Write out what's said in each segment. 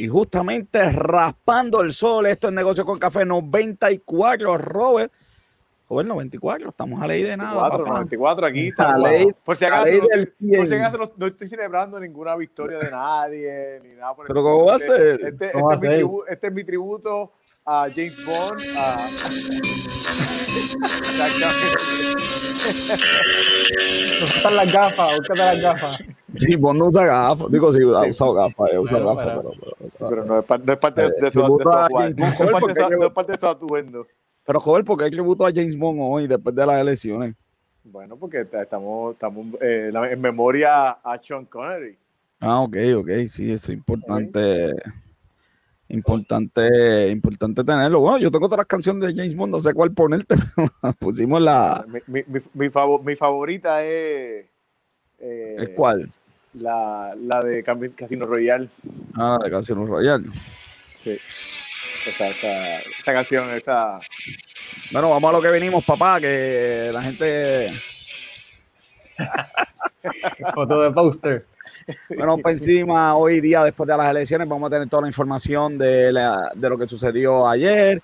Y justamente raspando el sol, esto es negocio con café 94, Robert. Joven 94, estamos a ley de nada. 94, 94 aquí está. por si acaso, no, por si acaso no, estoy celebrando ninguna victoria de nadie, ni nada por Pero ¿cómo va a ser? Este, este, es, mi tributo, este es mi tributo a James Bond. A... Busca las gafas, busca las gafas. Sí, Bond no usa gafas. Digo, sí, ha usado gafas, he usado gafas, pero, pero, no, es parte, no es parte de, de, su, de su atuendo. No es parte de su atuendo. Pero, joder, ¿por qué hay tributo a James Bond hoy después de las elecciones? Bueno, porque estamos, estamos eh, en memoria a Sean Connery. Ah, ok, ok, sí, eso es importante. Importante, importante tenerlo. Bueno, yo tengo otras canciones de James Bond, no sé cuál ponerte, pero pusimos la. Mi, mi, mi, mi favorita es. Eh, ¿Es cuál? La, la de Casino Royale. Ah, la de Casino Royale. Sí. Esa, esa, esa canción, esa. Bueno, vamos a lo que venimos, papá, que la gente. Foto de póster. Bueno, por encima, hoy día, después de las elecciones, vamos a tener toda la información de, la, de lo que sucedió ayer.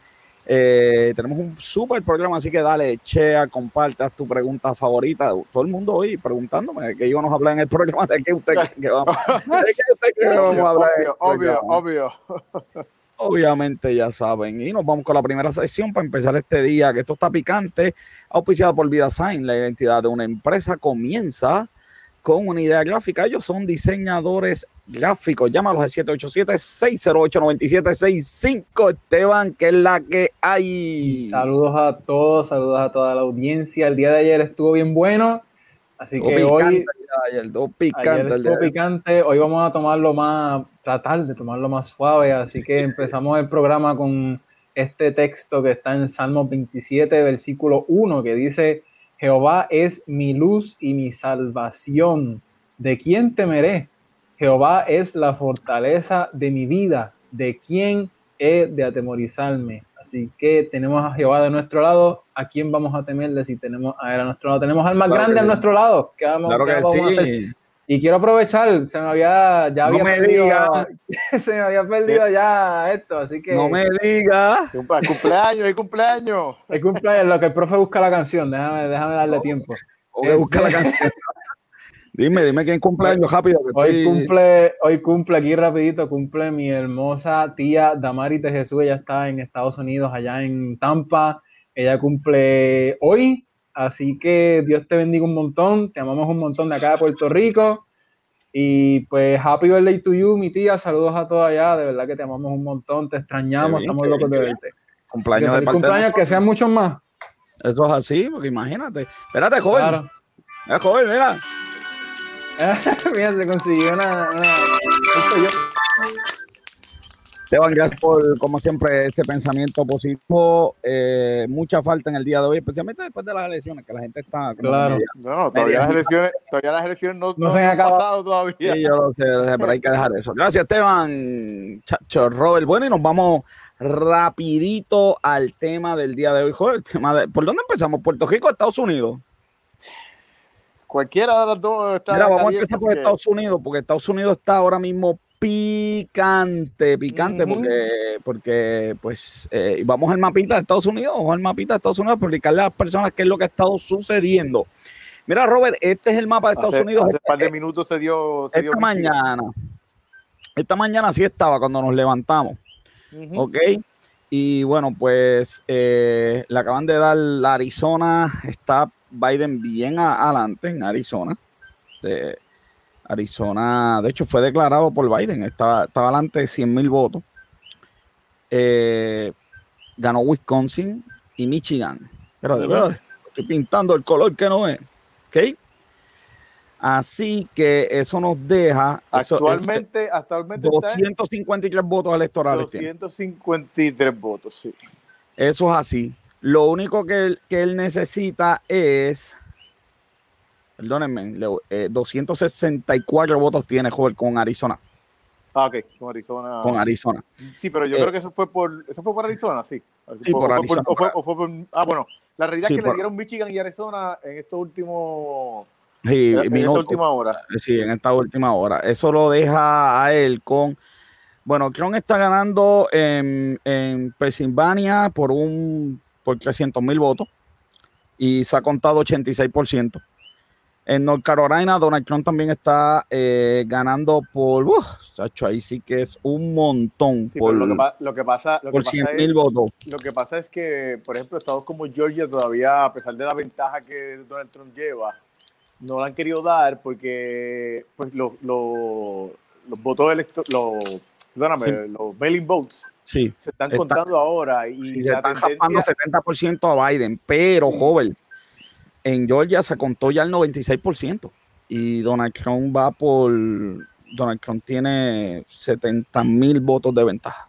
Eh, tenemos un súper programa, así que dale, chea, comparte tu pregunta favorita. Todo el mundo hoy preguntándome que íbamos a hablar en el programa de qué usted que vamos, de qué usted que vamos a hablar. Obvio, obvio, obvio. Obviamente ya saben. Y nos vamos con la primera sesión para empezar este día, que esto está picante, auspiciado por VidaSign, la identidad de una empresa comienza con una idea gráfica. Ellos son diseñadores gráficos. Llámalos al 787-608-9765. Esteban, que es la que hay. Saludos a todos, saludos a toda la audiencia. El día de ayer estuvo bien bueno. Así que hoy. Ayer, picante, estuvo picante. Hoy vamos a tomarlo más tratar de tomarlo más suave. Así que empezamos el programa con este texto que está en Salmos 27, versículo 1, que dice, Jehová es mi luz y mi salvación. ¿De quién temeré? Jehová es la fortaleza de mi vida. ¿De quién he de atemorizarme? Así que tenemos a Jehová de nuestro lado. ¿A quién vamos a temerle si tenemos a él a nuestro lado? Tenemos al más grande a nuestro lado. ¿Qué vamos, claro que sí. Y quiero aprovechar, se me había, ya había perdido, se me había perdido ya esto, así que. No me digas. Cumpleaños, hay cumpleaños. Hay cumpleaños, lo que el profe busca la canción, déjame, déjame darle tiempo. O busca la canción. dime, dime quién cumpleaños rápido. hoy cumple, hoy cumple aquí rapidito, cumple mi hermosa tía Damaris de Jesús, ella está en Estados Unidos, allá en Tampa. Ella cumple hoy, Así que Dios te bendiga un montón, te amamos un montón de acá de Puerto Rico. Y pues happy birthday to you, mi tía, saludos a todos allá, de verdad que te amamos un montón, te extrañamos, estamos locos de verte. Cumpleaños de cumpleaños, que sean muchos más. Eso es así, porque imagínate. Espérate, joven. Claro. Es joven, mira. mira, se consiguió una... Esteban, gracias por, como siempre, ese pensamiento positivo. Eh, mucha falta en el día de hoy, especialmente después de las elecciones, que la gente está. Claro. no, todavía las elecciones, todavía las elecciones no, no, se han pasado todavía. Sí, yo lo sé, pero hay que dejar eso. Gracias, Esteban. Chacho, Robert. Bueno, y nos vamos rapidito al tema del día de hoy, Joder, el tema de, ¿Por dónde empezamos? ¿Puerto Rico o Estados Unidos? Cualquiera de las dos está. Mira, vamos a empezar por Estados Unidos, porque Estados Unidos está ahora mismo picante, picante, porque, porque pues eh, vamos al mapita de Estados Unidos, vamos al mapita de Estados Unidos, para explicarle a las personas qué es lo que ha estado sucediendo. Mira, Robert, este es el mapa de Estados Unidos. Hace un par de minutos se dio. esta mañana. Esta mañana sí estaba cuando nos levantamos. Ok. Y bueno, pues eh, le acaban de dar la Arizona. Está Biden bien adelante en Arizona. Arizona, de hecho, fue declarado por Biden, estaba, estaba adelante de 100 mil votos. Eh, ganó Wisconsin y Michigan. Pero de verdad, estoy pintando el color que no es. ¿Ok? Así que eso nos deja. Actualmente, este, actualmente 253 votos electorales. 253 votos, sí. Eso es así. Lo único que que él necesita es perdónenme, 264 eh, votos tiene Joel con Arizona. Ah, ok, con Arizona. Con Arizona. Sí, pero yo creo eh, que eso fue por eso fue por Arizona, sí. Sí, por, Arizona. ah, bueno, la realidad es que le dieron Michigan y Arizona en estos últimos sí, en, esta última hora. Sí, en esta última hora. Eso lo deja a él con Bueno, Trump está ganando en, en Pensilvania por un por 300 mil votos y se ha contado 86%. En North Carolina, Donald Trump también está eh, ganando por, uh, ahí sí que es un montón. por, lo, que, lo, que, pasa, lo por 100 mil votos. Lo que pasa es que, por ejemplo, estados como Georgia todavía, a pesar de la ventaja que Donald Trump lleva, no la han querido dar porque pues, los, los, los votos electorales, los, perdóname, los mailing votes sí. se están contando ahora. Y se están tendencia... 70% a Biden, pero, joven en Georgia se contó ya el 96% y Donald Trump va por, Donald Trump tiene 70 mil votos de ventaja.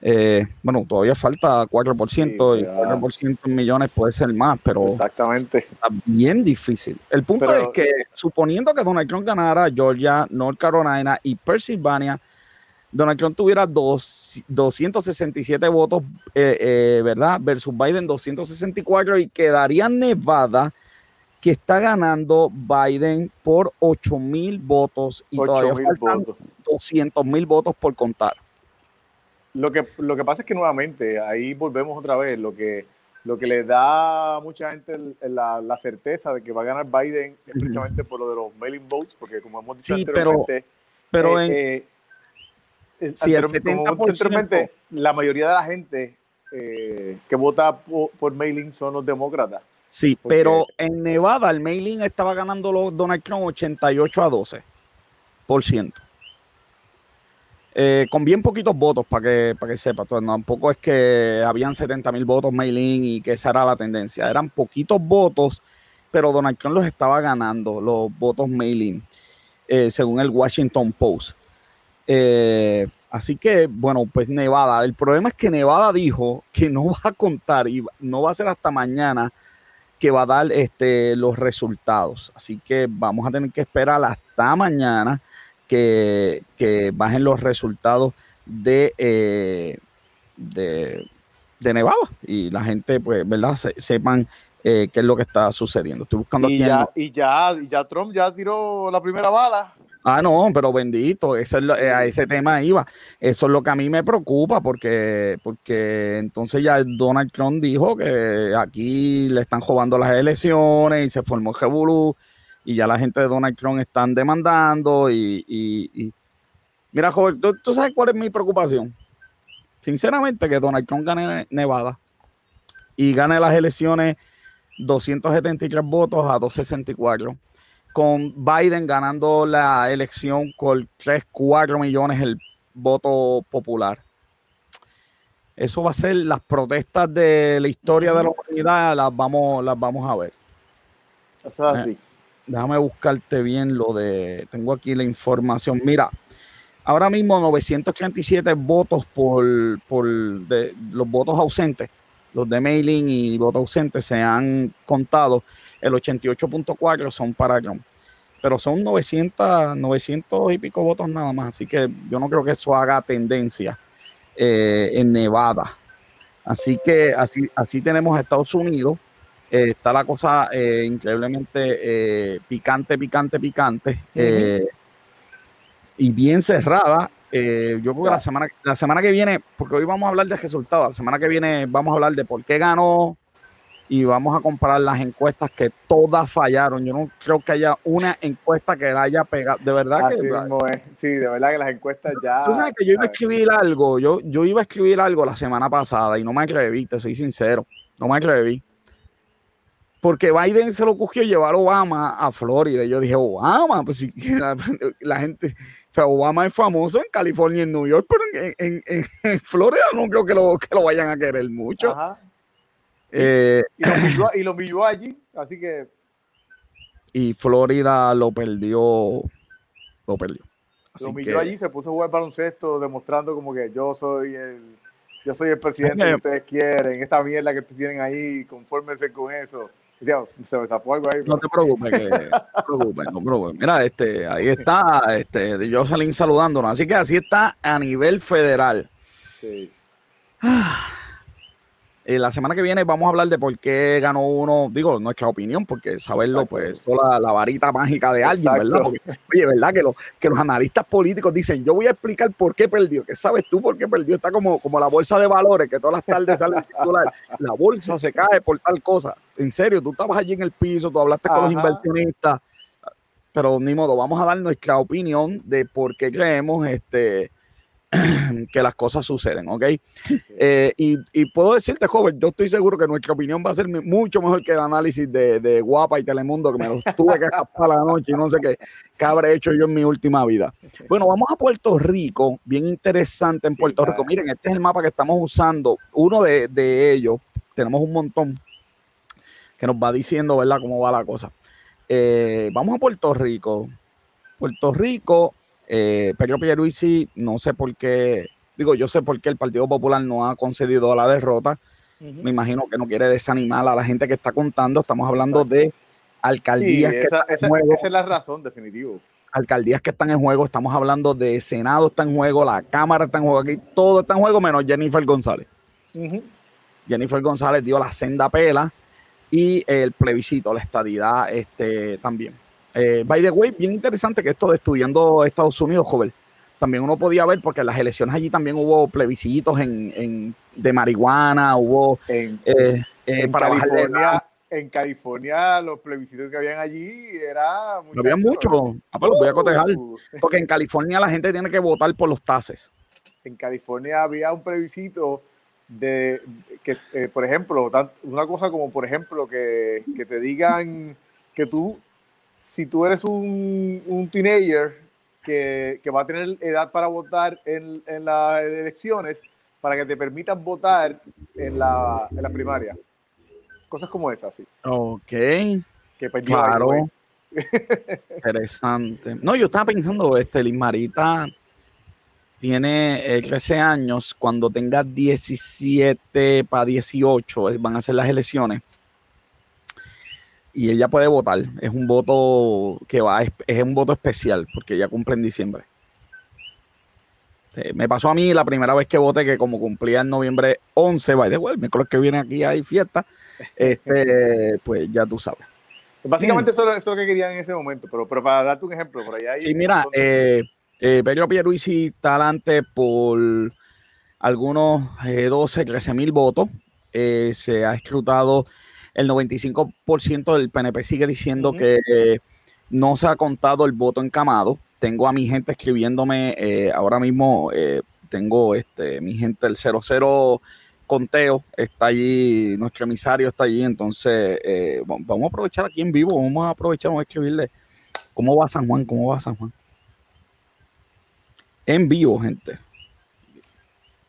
Eh, bueno, todavía falta 4%, y 4% en millones puede ser más, pero Exactamente. está bien difícil. El punto es que, suponiendo que Donald Trump ganara Georgia, North Carolina y Pennsylvania, Donald Trump tuviera dos, 267 votos, eh, eh, ¿verdad? Versus Biden 264 y quedaría Nevada que está ganando Biden por 8 mil votos y todavía faltan 200 mil votos por contar. Lo que, lo que pasa es que nuevamente, ahí volvemos otra vez, lo que, lo que le da a mucha gente la, la, certeza de que va a ganar Biden es precisamente por lo de los mailing votes, porque como hemos dicho sí, anteriormente, pero, pero eh, en, Sí, el 70%, la mayoría de la gente eh, que vota por, mailing son los demócratas. Sí, pero en Nevada el mailing estaba ganando los Donald Trump 88 a 12 por ciento. Eh, con bien poquitos votos, para que, para que sepa. tampoco es que habían 70 mil votos mailing y que esa era la tendencia. Eran poquitos votos, pero Donald Trump los estaba ganando, los votos mailing, eh, según el Washington Post. Eh, así que, bueno, pues Nevada. El problema es que Nevada dijo que no va a contar y no va a ser hasta mañana que va a dar este, los resultados. Así que vamos a tener que esperar hasta mañana que, bajen los resultados de, eh, de, Nevada y la gente, pues, ¿verdad? sepan eh, qué es lo que está sucediendo. Estoy buscando y Ya, y, ya, y ya Trump ya tiró la primera bala. Ah, no, pero bendito, eso es eh, a ese tema iba. Eso es lo que a mí me preocupa, porque, porque entonces ya Donald Trump dijo que aquí le están robando las elecciones y se formó Jebulú y ya la gente de Donald Trump están demandando y, mira, joven, ¿tú, sabes cuál es mi preocupación? Sinceramente, que Donald Trump gane Nevada y gane las elecciones 273 votos a 264 con Biden ganando la elección con 3, 4 millones el voto popular. Eso va a ser las protestas de la historia de la humanidad, las vamos, las vamos a ver. Eso es así. Eh, déjame buscarte bien lo de. Tengo aquí la información. Mira, ahora mismo 987 votos por, por de, los votos ausentes, los de mailing y votos ausentes se han contado el 88.4 son para Trump. Pero son 900, 900 y pico votos nada más, así que yo no creo que eso haga tendencia eh, en Nevada. Así que así, así tenemos a Estados Unidos. Eh, está la cosa eh, increíblemente picante, picante, picante. y bien cerrada. yo creo que la semana, la semana que viene, porque hoy vamos a hablar de resultados, la semana que viene vamos a hablar de por qué ganó y vamos a comparar las encuestas que todas fallaron. Yo no creo que haya una encuesta que la haya pegado. De verdad que. Sí, de verdad que las encuestas ya. Tú sabes que yo iba a escribir algo, yo, yo iba a escribir algo la semana pasada y no me atreví, te soy sincero. No me atreví. Porque Biden se lo cogió llevar a Obama a Florida. Yo dije, Obama, pues si la, la gente. O sea, Obama es famoso en California y en New York, pero en, en, Florida no creo que lo, que lo vayan a querer mucho. Ajá. Eh, y, lo milló, allí, así que. Y Florida lo perdió. Lo perdió. lo milló allí, se puso a jugar baloncesto, demostrando como que yo soy el. Yo soy el presidente que ustedes quieren. Esta mierda que tienen ahí, confórmense con eso. se me zafó algo ahí. No te preocupes, que, no te preocupes, Mira, este, ahí está este, Jocelyn saludándonos. Así que así está a nivel federal. Sí. Eh, la semana que viene vamos a hablar de por qué ganó uno, digo, nuestra opinión, porque saberlo, pues, toda la, varita mágica de alguien, ¿verdad? oye, ¿verdad? Que, que los analistas políticos dicen, yo voy a explicar por qué perdió. ¿Qué sabes tú por qué perdió? Está como, como la bolsa de valores, que todas las tardes sale titular. La bolsa se cae por tal cosa. En serio, tú estabas allí en el piso, tú hablaste con los inversionistas, pero ni modo, vamos a dar nuestra opinión de por qué creemos este que las cosas suceden, ¿ok? Eh, y, puedo decirte, joven, yo estoy seguro que nuestra opinión va a ser mucho mejor que el análisis de, Guapa y Telemundo, que me lo tuve que escapar la noche y no sé qué, qué habré hecho yo en mi última vida. Bueno, vamos a Puerto Rico, bien interesante en Puerto Rico. Miren, este es el mapa que estamos usando. Uno de, ellos, tenemos un montón que nos va diciendo, ¿verdad?, cómo va la cosa. Eh, vamos a Puerto Rico. Puerto Rico eh, Pedro Pierluisi, no sé por qué, digo, yo sé por qué el Partido Popular no ha concedido la derrota. Me imagino que no quiere desanimar a la gente que está contando. Estamos hablando de alcaldías que esa, están en juego. Esa es la razón, definitivo. Alcaldías que están en juego. Estamos hablando de Senado está en juego, la Cámara está en juego aquí, todo está en juego menos Jennifer González. Jennifer González dio la senda pela y el plebiscito, la estadidad este, también. Eh, by the way, bien interesante que esto de estudiando Estados Unidos, joven. También uno podía ver, porque en las elecciones allí también hubo plebiscitos en, de marihuana, hubo en, eh, eh, para California, en California los plebiscitos que habían allí era había mucho. Ah, pues voy a cotejar. Uh. Porque en California la gente tiene que votar por los tases. En California había un plebiscito de que, por ejemplo, una cosa como, por ejemplo, que, que te digan que tú si tú eres un, un teenager que, que, va a tener edad para votar en, en, las elecciones, para que te permitan votar en la, en la primaria. Cosas como esas, sí. Ok. Que claro. Interesante. No, yo estaba pensando, este, Lismarita tiene 13 eh, años, cuando tenga 17 para 18 van a ser las elecciones y ella puede votar. Es un voto que va, es, un voto especial porque ella cumple en diciembre. me pasó a mí la primera vez que voté, que como cumplía en noviembre 11, by the way, el miércoles que viene aquí hay fiesta, este, pues ya tú sabes. Básicamente eso, es lo que quería en ese momento, pero, pero para darte un ejemplo, por allá Sí, mira, eh, eh, Pedro Pierluisi está adelante por algunos 12, 13 mil votos. Eh, se ha escrutado el 95% del PNP sigue diciendo que no se ha contado el voto encamado. Tengo a mi gente escribiéndome eh, ahora mismo, eh, tengo este, mi gente, el 00 conteo está allí, nuestro emisario está allí, entonces eh, vamos a aprovechar aquí en vivo, vamos a aprovechar, vamos a escribirle cómo va San Juan, cómo va San Juan. En vivo, gente.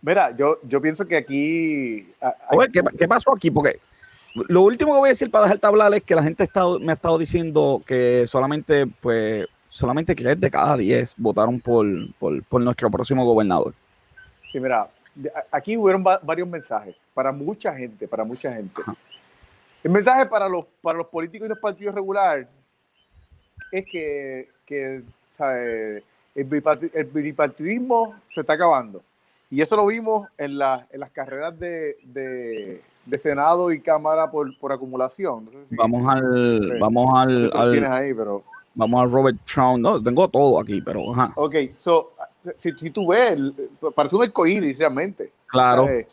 Mira, yo, yo pienso que aquí... ¿qué, ¿qué, pasó aquí? Porque lo último que voy a decir para dejar hablar es que la gente me ha estado diciendo que solamente, pues, solamente 3 de cada 10 votaron por, nuestro próximo gobernador. Sí, mira, aquí hubieron varios mensajes para mucha gente, para mucha gente. El mensaje para los, para los políticos y los partidos regulares es que, El, bipartidismo se está acabando. Y eso lo vimos en, en las carreras de de Senado y Cámara por, por acumulación. vamos al, vamos al, ahí, pero... Vamos al Robert Trump, no, tengo todo aquí, pero ajá. Ok, so, si, si tú ves, parece un arcoíris realmente. Claro. Eh,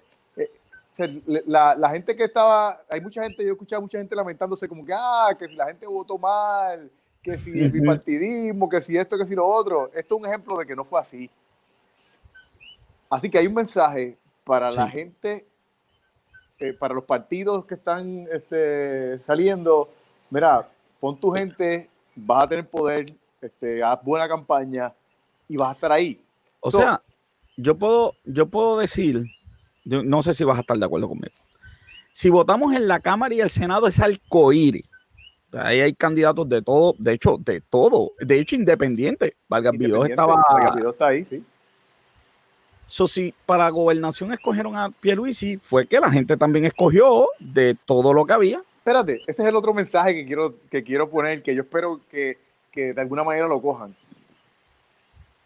la, la, gente que estaba, hay mucha gente, yo he escuchado mucha gente lamentándose como que, ah, que si la gente votó mal, que si el bipartidismo, que si esto, que si lo otro. Esto es un ejemplo de que no fue así. Así que hay un mensaje para la gente eh, para los partidos que están este, saliendo, mira, pon tu gente, vas a tener poder, este, haz buena campaña y vas a estar ahí. O sea, yo puedo, yo puedo decir, no sé si vas a estar de acuerdo conmigo. Si votamos en la Cámara y el Senado es alcoíris. Ahí hay candidatos de todo, de hecho, de todo, de hecho, independiente. Vargas Vidó estaba. está ahí, sí. So, si para gobernación escogieron a Pierluisi, fue que la gente también escogió de todo lo que había. Espérate, ese es el otro mensaje que quiero, que quiero poner, que yo espero que, de alguna manera lo cojan.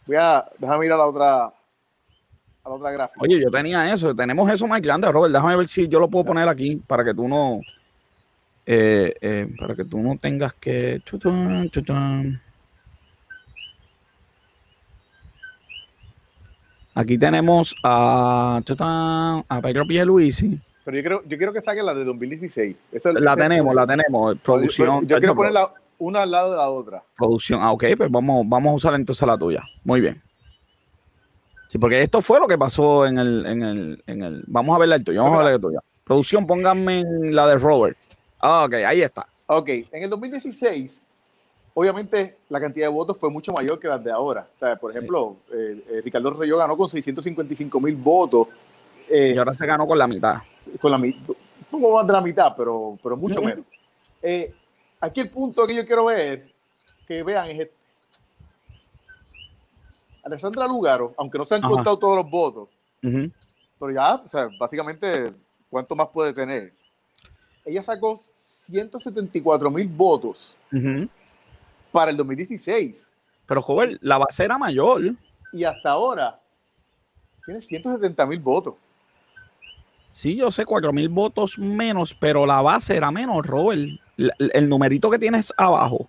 Voy a, déjame ir a la otra, a la otra gráfica. Oye, yo tenía eso, tenemos eso más grande, Robert. Déjame ver si yo lo puedo poner aquí para que tú no. Eh, eh, para que tú no tengas que. Aquí tenemos a, a Pedro Pierluisi. Pero yo creo, yo quiero que saquen la de 2016. Esa, la esa, tenemos, la tenemos. Producción. Yo, yo quiero ponerla una al lado de la otra. Producción. Ah, ok, pues vamos, vamos a usar entonces la tuya. Muy bien. Sí, porque esto fue lo que pasó en el, en el, en el vamos a ver la tuya, vamos a ver la tuya. Producción, pónganme en la de Robert. Ah, ok, ahí está. Ok, en el 2016, obviamente la cantidad de votos fue mucho mayor que las de ahora. O sea, por ejemplo, sí. eh, eh, Ricardo Reyó ganó con 655 mil votos. Eh, y ahora se ganó con la mitad. Con la mitad, poco más de la mitad, pero, pero mucho menos. Aquí el punto que yo quiero ver, que vean, es este. Alessandra Lugaro, aunque no se han Ajá. contado todos los votos, uh -huh. pero ya, o sea, básicamente, ¿cuánto más puede tener? Ella sacó 174 mil votos uh -huh. Para el 2016. Pero, joven, la base era mayor. Y hasta ahora tiene 170 mil votos. Sí, yo sé, 4 mil votos menos, pero la base era menos, Robert. El, el, numerito que tienes abajo,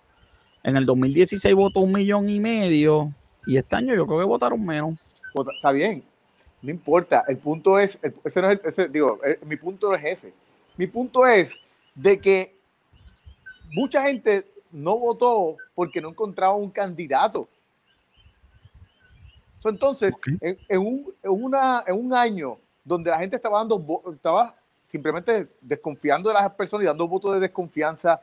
en el 2016 votó un millón y medio y este año yo creo que votaron menos. Está bien, no importa. El punto es, ese no es ese, digo, mi punto no es ese. Mi punto es de que mucha gente no votó porque no encontraba un candidato. Entonces, okay. en, en, un, en, una, en un año donde la gente estaba dando, estaba simplemente desconfiando de las personas y dando votos de desconfianza,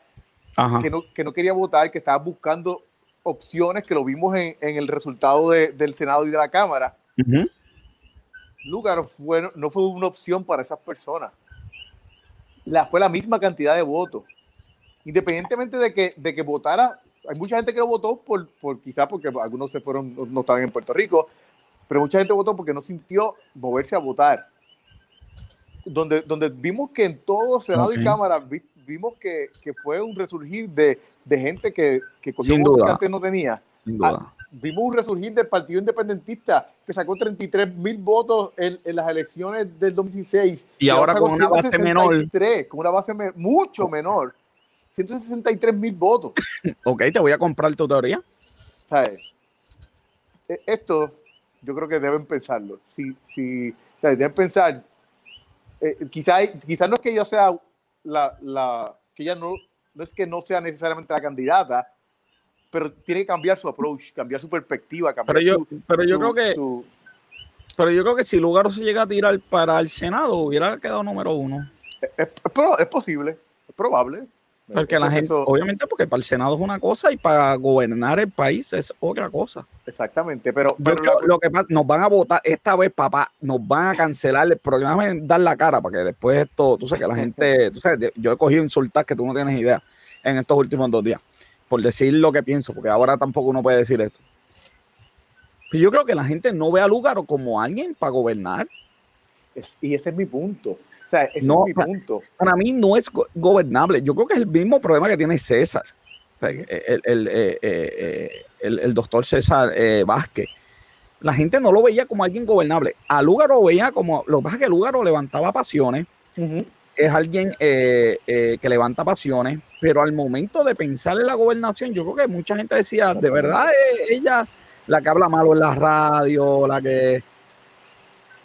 que no, que no, quería votar, que estaba buscando opciones, que lo vimos en, el resultado de, del Senado y de la Cámara. Uh -huh. Lugar fue, no fue una opción para esas personas. La, fue la misma cantidad de votos. Independientemente de que, de que votara, hay mucha gente que lo votó por, por quizás porque algunos se fueron, no estaban en Puerto Rico, pero mucha gente votó porque no sintió moverse a votar. Donde, donde vimos que en todo Senado okay. y Cámara vi, vimos que, que, fue un resurgir de, de gente que, que cogió votos que antes no tenía. Sin duda. Ah, vimos un resurgir del Partido Independentista que sacó 33 mil votos en, en, las elecciones del 2016. Y, y ahora, con una base menor. Con una base me mucho menor. 163 mil votos. ok, te voy a comprar tu teoría. ¿Sabes? E, esto yo creo que deben pensarlo. Si, si deben pensar, eh, quizás quizá no es que yo sea la, la, que ella no, no es que no sea necesariamente la candidata, pero tiene que cambiar su approach, cambiar su perspectiva, cambiar pero yo, su, pero yo su, creo que, su, pero yo creo que si Lugaro se llega a tirar para el Senado, hubiera quedado número uno. Es, es, es posible, es probable. Porque la gente, eso, obviamente, porque para el Senado es una cosa y para gobernar el país es otra cosa. Exactamente, pero, pero lo, lo, que pasa, nos van a votar esta vez, papá, nos van a cancelar el programa, dar la cara, para que después esto, tú sabes que la gente, tú sabes, yo he cogido insultar que tú no tienes idea en estos últimos dos días, por decir lo que pienso, porque ahora tampoco uno puede decir esto. Pero yo creo que la gente no ve a Lugaro como alguien para gobernar. Es, y ese es mi punto. Sea, ese no, es mi punto. Para mí no es go gobernable. Yo creo que es el mismo problema que tiene César. El, el, eh, eh, el, el, doctor César eh, Vázquez. La gente no lo veía como alguien gobernable. A Lugaro lo veía como. Lo que pasa es que Lugaro levantaba pasiones. Uh -huh. Es alguien eh, que levanta pasiones. Pero al momento de pensar en la gobernación, yo creo que mucha gente decía: de verdad, ella, la que habla malo en la radio, la que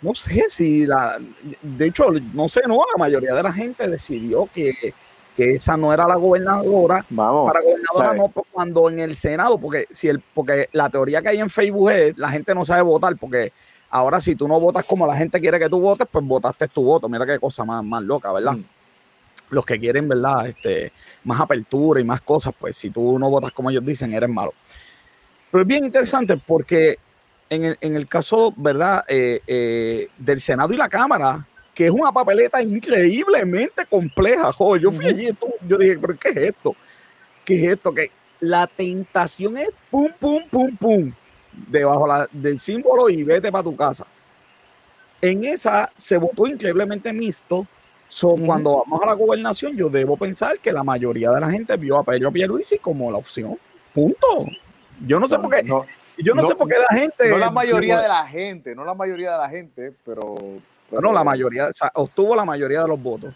no sé si la, de hecho, no sé, no, la mayoría de la gente decidió que, que esa no era la gobernadora. Vamos, para gobernadora ¿sabes? no pues, cuando en el Senado, porque si el, porque la teoría que hay en Facebook es la gente no sabe votar, porque ahora si tú no votas como la gente quiere que tú votes, pues votaste tu voto. Mira qué cosa más, más loca, ¿verdad? Mm. Los que quieren, ¿verdad? Este, más apertura y más cosas, pues si tú no votas como ellos dicen, eres malo. Pero es bien interesante porque en el, en el caso, ¿verdad?, eh, eh, del Senado y la Cámara, que es una papeleta increíblemente compleja. Joder, yo fui allí, yo dije, ¿pero qué es esto? ¿Qué es esto? Que la tentación es pum, pum, pum, pum, debajo la, del símbolo y vete para tu casa. En esa se votó increíblemente mixto. So, uh -huh. Cuando vamos a la gobernación, yo debo pensar que la mayoría de la gente vio a Pedro Pierluisi como la opción. Punto. Yo no sé no, por qué. No yo no, sé por qué la gente. No la mayoría de la gente, no la mayoría de la gente, pero. Bueno, la mayoría, o sea, obtuvo la mayoría de los votos.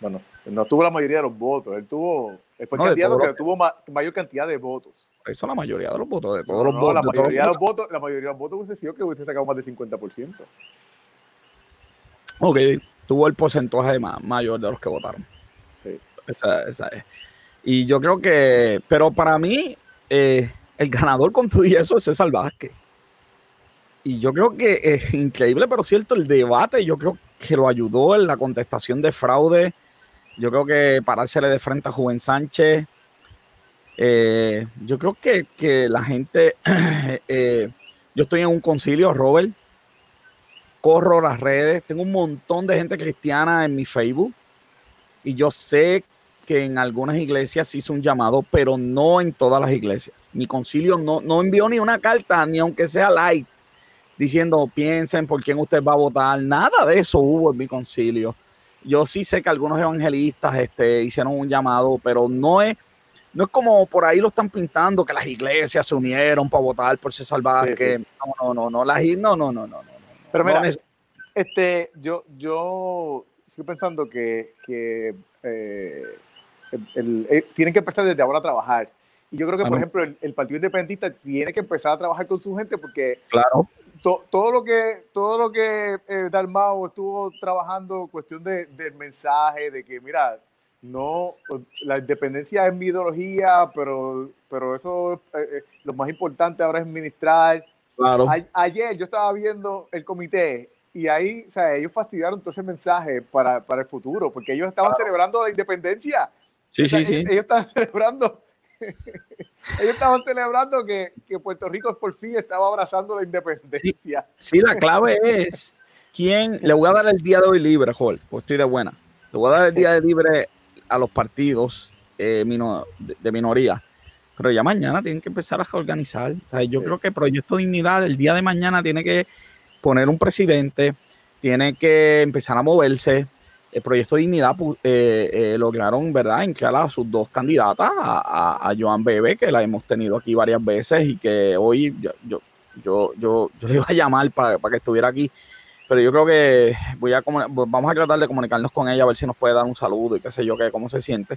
Bueno, no tuvo la mayoría de los votos, él tuvo. Él fue el candidato que tuvo mayor cantidad de votos. Eso es la mayoría de los votos, de todos los votos. La mayoría de los votos, la mayoría de los votos hubiese sido que hubiese sacado más de 50%. Ok, tuvo el porcentaje más, mayor de los que votaron. Sí. Esa, esa es. Y yo creo que, pero para mí, eh, el ganador con todo eso es César Vázquez. Y yo creo que es increíble, pero cierto, el debate, yo creo que lo ayudó en la contestación de fraude. Yo creo que parársele de frente a Juven Sánchez. Eh, yo creo que, la gente, eh, yo estoy en un concilio, Robert, corro las redes, tengo un montón de gente cristiana en mi Facebook y yo sé que en algunas iglesias hizo un llamado, pero no en todas las iglesias. Mi concilio no, no envió ni una carta, ni aunque sea light, diciendo piensen por quién usted va a votar. Nada de eso hubo en mi concilio. Yo sí sé que algunos evangelistas este, hicieron un llamado, pero no es, no es como por ahí lo están pintando, que las iglesias se unieron para votar por César Vázquez. No, no, no, no, las, no, no, no, no, no. Pero mira, este, yo, yo sigo pensando que, que eh, eh, tienen que empezar desde ahora a trabajar. Y yo creo que, por ejemplo, el, Partido Independentista tiene que empezar a trabajar con su gente porque claro. todo lo que, todo lo que eh, Dalmao estuvo trabajando, cuestión de, del mensaje, de que, mira, no, la independencia es mi ideología, pero, pero eso, eh, lo más importante ahora es administrar. Claro. ayer yo estaba viendo el comité y ahí, o sea, ellos fastidiaron todo ese mensaje para, para el futuro, porque ellos estaban celebrando la independencia Sí, sí, sí. Ellos estaban celebrando, ellos estaban celebrando que, que, Puerto Rico por fin estaba abrazando la independencia. Sí, la clave es quién le voy a dar el día de hoy libre, Joel, pues estoy de buena. Le voy a dar el día de libre a los partidos eh, de, minoría. Pero ya mañana tienen que empezar a organizar. yo creo que Proyecto Dignidad el día de mañana tiene que poner un presidente, tiene que empezar a moverse, el Proyecto Dignidad eh, eh, lograron, ¿verdad?, a sus dos candidatas, a, Joan Bebe, que la hemos tenido aquí varias veces y que hoy yo, yo, yo, yo, le iba a llamar para, que estuviera aquí, pero yo creo que voy a vamos a tratar de comunicarnos con ella a ver si nos puede dar un saludo y qué sé yo, qué, cómo se siente.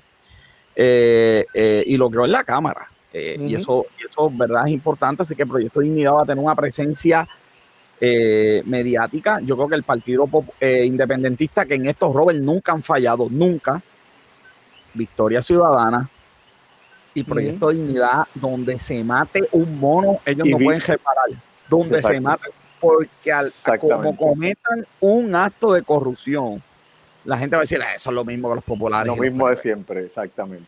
Eh, y logró en la Cámara. y, eso, y eso, ¿verdad?, es importante, así que el Proyecto Dignidad va a tener una presencia eh, mediática. Yo creo que el Partido eh, Independentista, que en estos Robert nunca han fallado, nunca. Victoria Ciudadana y Proyecto Dignidad, donde se mate un mono, ellos no pueden reparar. Donde se mate, porque al, como cometan un acto de corrupción, la gente va a decir, ah, eso es lo mismo que los populares. Lo mismo de siempre, exactamente.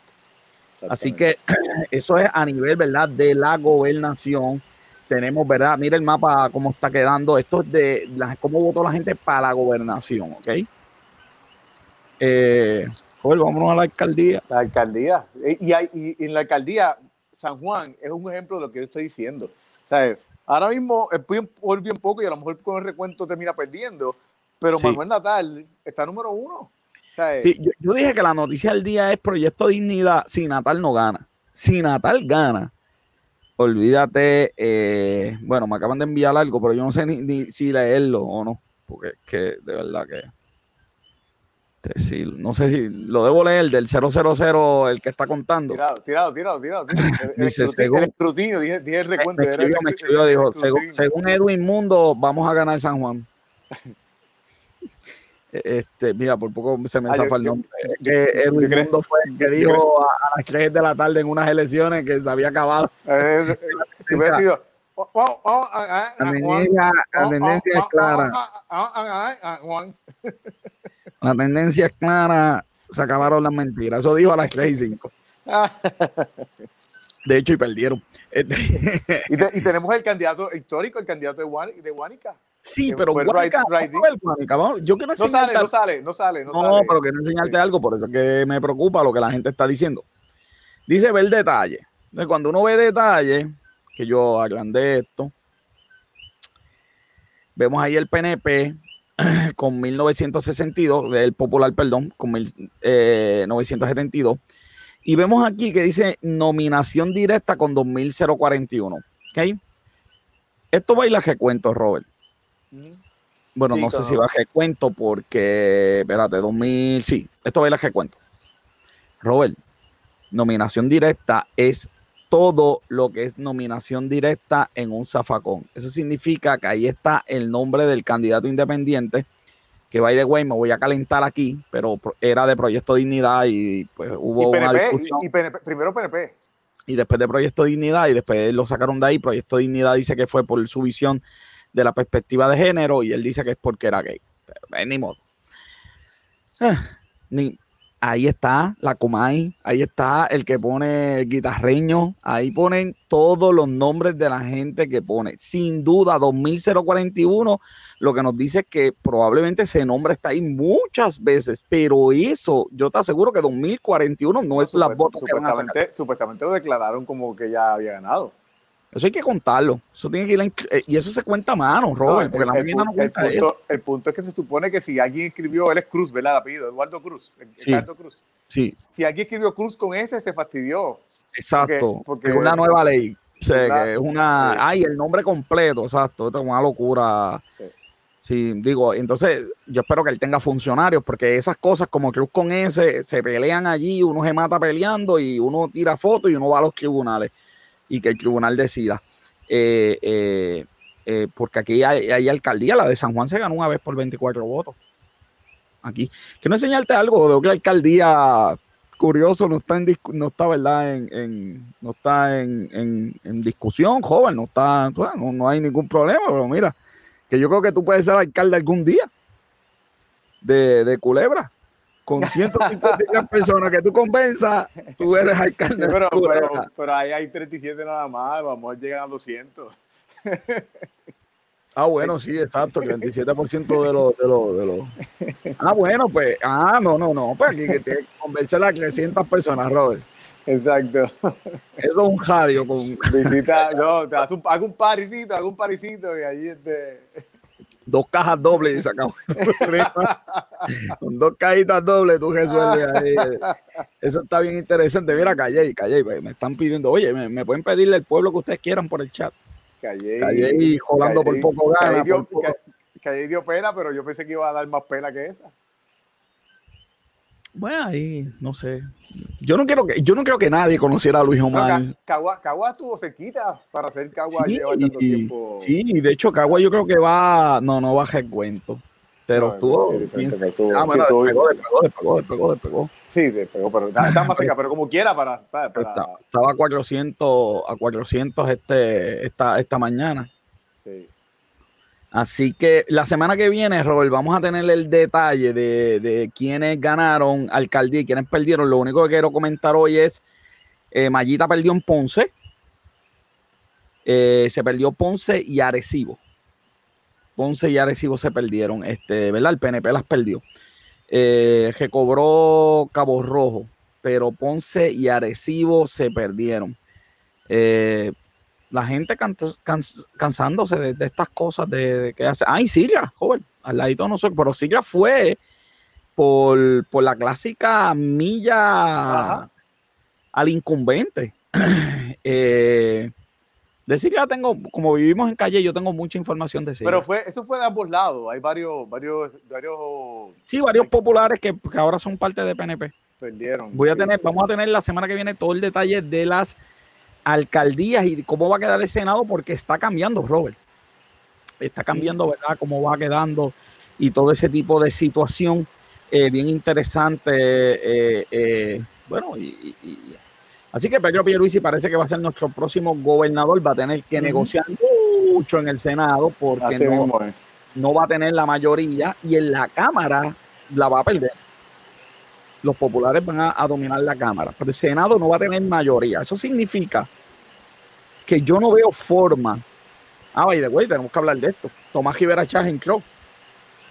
Así que eso es a nivel, ¿verdad?, de la gobernación tenemos, ¿verdad? Mira el mapa cómo está quedando. Esto es de cómo votó la gente para la gobernación, ¿ok? Eh, vámonos a la alcaldía. La alcaldía. Y, en la alcaldía, San Juan es un ejemplo de lo que yo estoy diciendo. ¿Sabes? Ahora mismo por bien poco y a lo mejor con el recuento termina perdiendo, pero Manuel Natal está número uno. Sí, yo, yo, dije que la noticia del día es Proyecto Dignidad. Si Natal no gana, si Natal gana, olvídate, eh, bueno, me acaban de enviar algo, pero yo no sé ni, si leerlo o no, porque es que de verdad que... no sé si lo debo leer del 000, el que está contando. Tirado, tirado, tirado, tirado. El, dice, según, escrutinio, dije, el recuento. Me escribió, dijo, según, Edwin Mundo, vamos a ganar San Juan. Este, mira, por poco se me ah, zafa el nombre. Edwin Mundo fue el que dijo a, las 3 de la tarde en unas elecciones que se había acabado. Eh, si hubiera sido. La tendencia es clara. La tendencia es clara. Se acabaron las mentiras. Eso dijo a las 3 y 5. De hecho, y perdieron. y, y, tenemos el candidato histórico, el candidato de, de Huánica. Sí, pero Guanica, yo quiero no sale, no sale, no sale, no, no pero quiero enseñarte algo, por eso es que me preocupa lo que la gente está diciendo. Dice ver detalle. cuando uno ve detalle, que yo agrandé esto, vemos ahí el PNP con 1962, el popular, perdón, con 1972. Eh, y vemos aquí que dice nominación directa con 2041. ¿Ok? Esto va a ir a recuento, Robert. Bueno, no sé si va a recuento porque, espérate, 2000, sí, esto va a ir a recuento. Robert, nominación directa es todo lo que es nominación directa en un zafacón. Eso significa que ahí está el nombre del candidato independiente, que by the way me voy a calentar aquí, pero era de Proyecto Dignidad y pues hubo una discusión. Y, primero PNP. Y después de Proyecto Dignidad y después lo sacaron de ahí. Proyecto Dignidad dice que fue por su visión de la perspectiva de género y él dice que es porque era gay. Pero, eh, ni modo. Ah, ni, ahí está la Comay, ahí está el que pone el guitarreño, ahí ponen todos los nombres de la gente que pone. Sin duda, 2041 lo que nos dice es que probablemente ese nombre está ahí muchas veces, pero eso, yo te aseguro que 2041 no, es la voto que van a sacar. Supuestamente lo declararon como que ya había ganado. Eso hay que contarlo. Eso tiene que ir eh, y eso se cuenta a mano, Robert, porque la mañana no cuenta el punto, el punto es que se supone que si alguien escribió, él es Cruz, ¿verdad? apellido, Eduardo Cruz. Sí, Cruz. Sí. Si alguien escribió Cruz con ese, se fastidió. Exacto. Porque, es una nueva ley. O sea, es una. Ay, el nombre completo, exacto. Esto es una locura. Sí. Sí, digo, entonces yo espero que él tenga funcionarios, porque esas cosas como Cruz con ese se pelean allí, uno se mata peleando y uno tira fotos y uno va a los tribunales y que el tribunal decida. Eh, eh, eh, porque aquí hay, alcaldía, la de San Juan se ganó una vez por 24 votos. Aquí. Quiero enseñarte algo, de la alcaldía, curioso, no está en no. En, no en, discusión, joven, no está, no, no hay ningún problema, pero mira, que yo creo que tú puedes ser alcalde algún día de, de Culebra con 150 personas que tú convenzas, tú eres alcalde. pero, pero, ahí hay 37 nada más, vamos a llegar a 200. Ah, bueno, sí, exacto, el 27% de los, de los, de los. Ah, bueno, pues, ah, no, no, no, pues aquí que te convence a 300 personas, Robert. Exacto. Eso es un radio con. Visita, no, te hago un, hago un parisito, hago un parisito y allí este dos cajas dobles y sacamos con dos cajitas dobles tú resuelves ahí. Eso está bien interesante. Mira, Calle, Calle, me están pidiendo, oye, me, pueden pedirle el pueblo que ustedes quieran por el chat. Calle, Calle y jodando por poco gana. Calle dio pena, pero yo pensé que iba a dar más pena que esa. Bueno, ahí, no sé. Yo no quiero que, yo no creo que nadie conociera a Luis Omar. Cagua, Cagua estuvo cerquita para hacer Cagua sí, lleva tanto tiempo. Sí, de hecho Cagua yo creo que va, no, no va a cuento. Pero estuvo, ah, bueno, sí, despegó, despegó, despegó, despegó, despegó. Sí, despegó, pero está, más cerca, pero como quiera para... para, estaba a 400, a 400 este, esta, esta mañana. Sí. Así que la semana que viene, Robert, vamos a tener el detalle de, de quiénes ganaron alcaldía y quiénes perdieron. Lo único que quiero comentar hoy es, eh, Mayita perdió en Ponce, eh, se perdió Ponce y Arecibo. Ponce y Arecibo se perdieron, este, ¿verdad? El PNP las perdió. Eh, recobró Cabo Rojo, pero Ponce y Arecibo se perdieron. Eh, la gente cansándose de, estas cosas de, que hace. Ay, Silvia, joven, al ladito no sé, pero Silvia fue por, la clásica milla al incumbente. eh, de Silvia tengo, como vivimos en calle, yo tengo mucha información de Silvia. Pero fue, eso fue de ambos lados. Hay varios, varios, varios. Sí, varios populares que, que ahora son parte de PNP. Perdieron. Voy a tener, vamos a tener la semana que viene todo el detalle de las alcaldías y cómo va a quedar el Senado, porque está cambiando, Robert. Está cambiando, ¿verdad? Cómo va quedando y todo ese tipo de situación eh, bien interesante. Eh, eh, bueno, y, así que Pedro Pierluisi parece que va a ser nuestro próximo gobernador. Va a tener que negociar mucho en el Senado porque no, no va a tener la mayoría y en la Cámara la va a perder los populares van a, dominar la Cámara, pero el Senado no va a tener mayoría. Eso significa que yo no veo forma. Ah, vaya, güey, tenemos que hablar de esto. Tomás Rivera Chávez entró.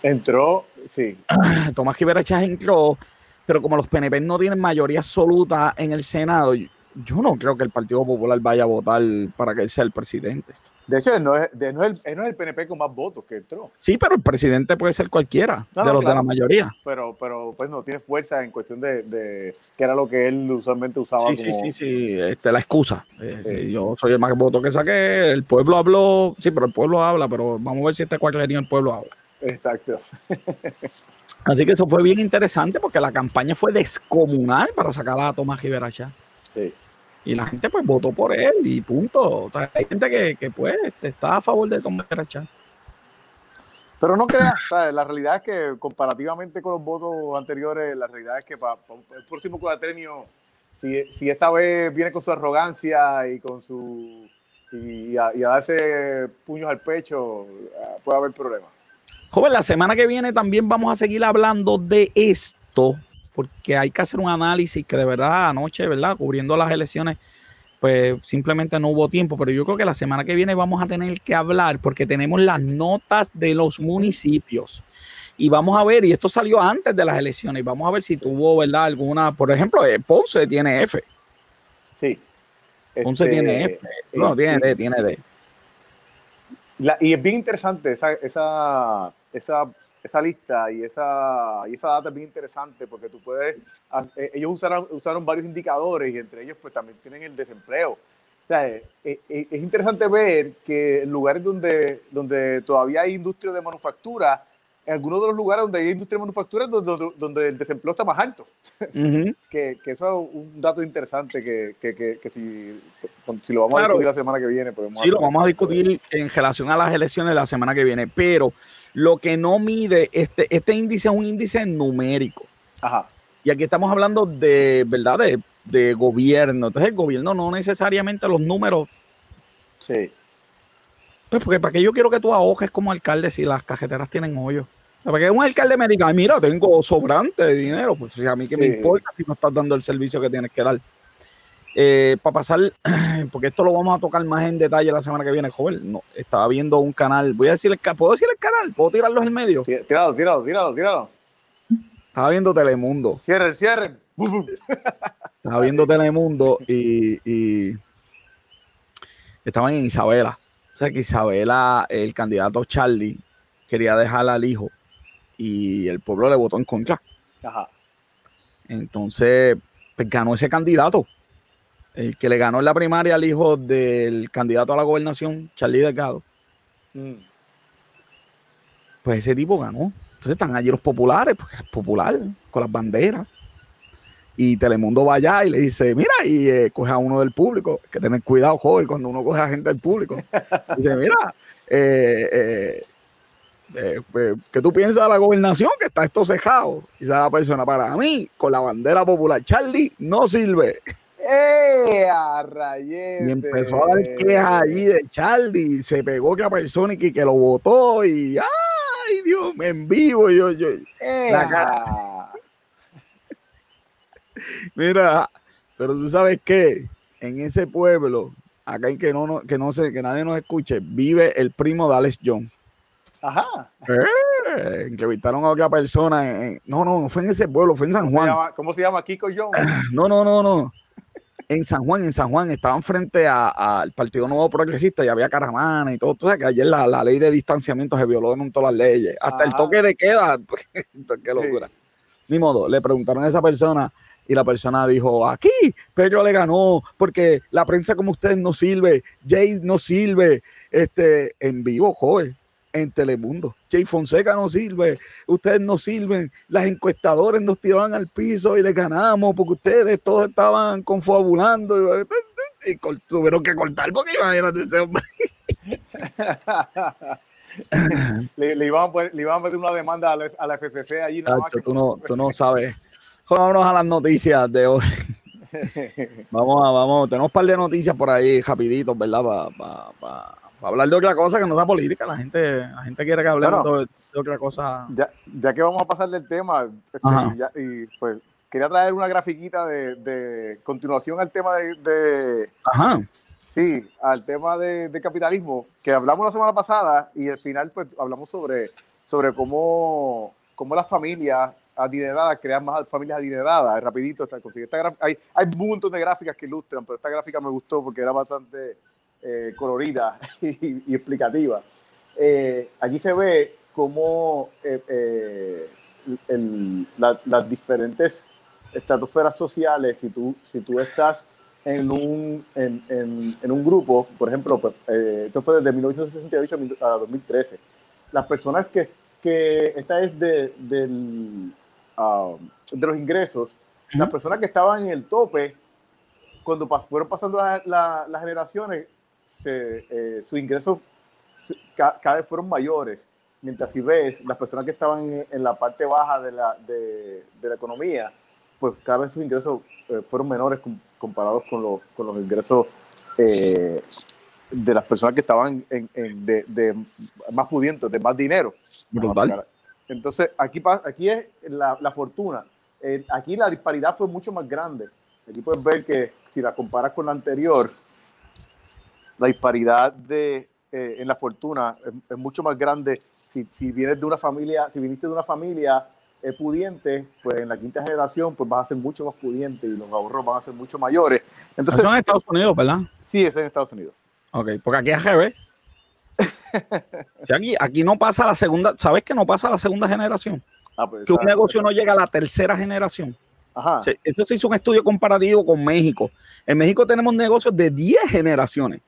Entró, sí. Tomás Rivera Chávez entró, pero como los PNP no tienen mayoría absoluta en el Senado, yo no creo que el Partido Popular vaya a votar para que él sea el presidente. De hecho, no es, no, es el, no es el PNP con más votos que entró. Sí, pero el presidente puede ser cualquiera de los de la mayoría. Pero, pero pues no tiene fuerza en cuestión de, de que era lo que él usualmente usaba. Sí, sí, sí, sí, este, la excusa. Eh, yo soy el más voto que saqué, el pueblo habló, sí, pero el pueblo habla, pero vamos a ver si este cuatrenio el pueblo habla. Exacto. Así que eso fue bien interesante porque la campaña fue descomunal para sacar a Tomás Rivera Sí. Y la gente pues votó por él y punto. hay gente que, que pues este, está a favor de Tomás Rivera Pero no creas, la realidad es que comparativamente con los votos anteriores, la realidad es que para, el próximo cuatrenio, si, si, esta vez viene con su arrogancia y con su y a, y a darse puños al pecho, puede haber problemas. Joven, la semana que viene también vamos a seguir hablando de esto, porque hay que hacer un análisis que de verdad anoche, ¿verdad? Cubriendo las elecciones, pues simplemente no hubo tiempo, pero yo creo que la semana que viene vamos a tener que hablar porque tenemos las notas de los municipios. Y vamos a ver, y esto salió antes de las elecciones, y vamos a ver si tuvo, ¿verdad? Alguna, por ejemplo, eh, Ponce tiene F. Sí. Ponce este, tiene F. No, tiene D, tiene D. y es bien interesante esa, esa, esa, esa lista y esa, y esa data es bien interesante porque tú puedes, eh, ellos usaron, usaron varios indicadores y entre ellos pues también tienen el desempleo. O sea, eh, eh, es interesante ver que en lugares donde, donde todavía hay industria de manufactura, en algunos de los lugares donde hay industria de manufactura donde, donde el desempleo está más alto. que, que, eso es un dato interesante que, que, que si, si, lo vamos a discutir la semana que viene podemos... Sí, lo vamos a discutir en relación a las elecciones la semana que viene, pero lo que no mide, este, este índice es un índice numérico. Ajá. Y aquí estamos hablando de, ¿verdad? De, de gobierno. Entonces el gobierno no necesariamente los números. Sí. Pues porque para qué yo quiero que tú ahojes como alcalde si las cajeteras tienen hoyo. Porque un alcalde me diga, mira, tengo sobrante de dinero, pues a mí que me importa si no estás dando el servicio que tienes que dar. Eh, para pasar, porque esto lo vamos a tocar más en detalle la semana que viene, joven. No, estaba viendo un canal, voy a decir el ¿puedo decir el canal? ¿Puedo tirarlo en medio? Tíralo, tíralo, tíralo, tíralo. Estaba viendo Telemundo. Cierren, cierren. Estaba viendo Telemundo y, y estaban en Isabela. O sea que Isabela, el candidato Charlie, quería dejar al hijo y el pueblo le votó en contra. Ajá. Entonces, pues ganó ese candidato el que le ganó en la primaria al hijo del candidato a la gobernación, Charlie Delgado. Mm. Pues ese tipo ganó. Entonces están allí los populares, porque es popular, con las banderas. Y Telemundo va allá y le dice, mira, y eh, coge a uno del público. Hay que tener cuidado, joven, cuando uno coge a gente del público. dice, mira, eh, eh, pues, ¿qué tú piensas de la gobernación? Que está esto cejado. Y esa la persona, para mí, con la bandera popular, Charlie no sirve. ¡Eh! Y empezó a dar quejas allí de Charlie. Se pegó que a persona y que, que lo votó. Y ¡ay, Dios! En vivo, yo. yo Mira, pero tú sabes que en ese pueblo, acá en que no, que no sé, que nadie nos escuche, vive el primo de Alex John. Ajá. Eh, entrevistaron a otra persona. no, no, no fue en ese pueblo, fue en San Juan. ¿Cómo se llama? Kiko John. No, no, no, no en San Juan, en San Juan, estaban frente al Partido Nuevo Progresista y había caravana y todo. Tú sabes que ayer la, ley de distanciamiento se violó en todas las leyes. Hasta el toque de queda. Qué locura. Ni modo, le preguntaron a esa persona y la persona dijo, aquí Pedro le ganó porque la prensa como ustedes no sirve, Jay no sirve, este, en vivo, joven en Telemundo. Jay Fonseca no sirve, ustedes no sirven, las encuestadores nos tiraban al piso y les ganamos porque ustedes todos estaban confabulando y, tuvieron que cortar porque imagínate ese hombre. le, le, iban a le, iban a meter una demanda a la, FCC allí. tú, no, tú no sabes. Vámonos a las noticias de hoy. vamos a, vamos, tenemos un par de noticias por ahí rapiditos, ¿verdad? Para para hablar de otra cosa que no sea política. La gente, la gente quiere que hablemos de, otra cosa. Ya, ya que vamos a pasar del tema, este, y pues quería traer una grafiquita de, de continuación al tema de, Ajá. Sí, al tema de, capitalismo, que hablamos la semana pasada y al final pues hablamos sobre, sobre cómo, cómo las familias adineradas crean más familias adineradas. Rapidito, esta, esta hay, hay un montón de gráficas que ilustran, pero esta gráfica me gustó porque era bastante eh, colorida y, explicativa. Eh, aquí se ve cómo las diferentes estratosferas sociales, si tú, si tú estás en un, en, en, un grupo, por ejemplo, pues, esto fue desde 1968 a 2013, las personas que, que esta es de, del, ah, de los ingresos, las personas que estaban en el tope, cuando fueron pasando las generaciones, se, eh, sus ingresos cada vez fueron mayores. Mientras si ves, las personas que estaban en, la parte baja de la, de, de, la economía, pues cada vez sus ingresos eh, fueron menores comparados con, los, con los ingresos eh, de las personas que estaban en, de, de, más pudientes, de más dinero. Entonces, aquí, aquí es la, la fortuna. Eh, aquí la disparidad fue mucho más grande. Aquí puedes ver que si la comparas con la anterior, la disparidad de, eh, en la fortuna es, mucho más grande. Si, si, vienes de una familia, si viniste de una familia eh, pudiente, pues en la quinta generación pues vas a ser mucho más pudiente y los ahorros van a ser mucho mayores. Entonces, Eso en Estados Unidos, ¿verdad? Sí, es en Estados Unidos. Ok, porque aquí es GB. aquí, aquí no pasa la segunda, ¿sabes que no pasa la segunda generación? Ah, pues, que un negocio no llega a la tercera generación. Ajá. Eso se hizo un estudio comparativo con México. En México tenemos negocios de 10 generaciones.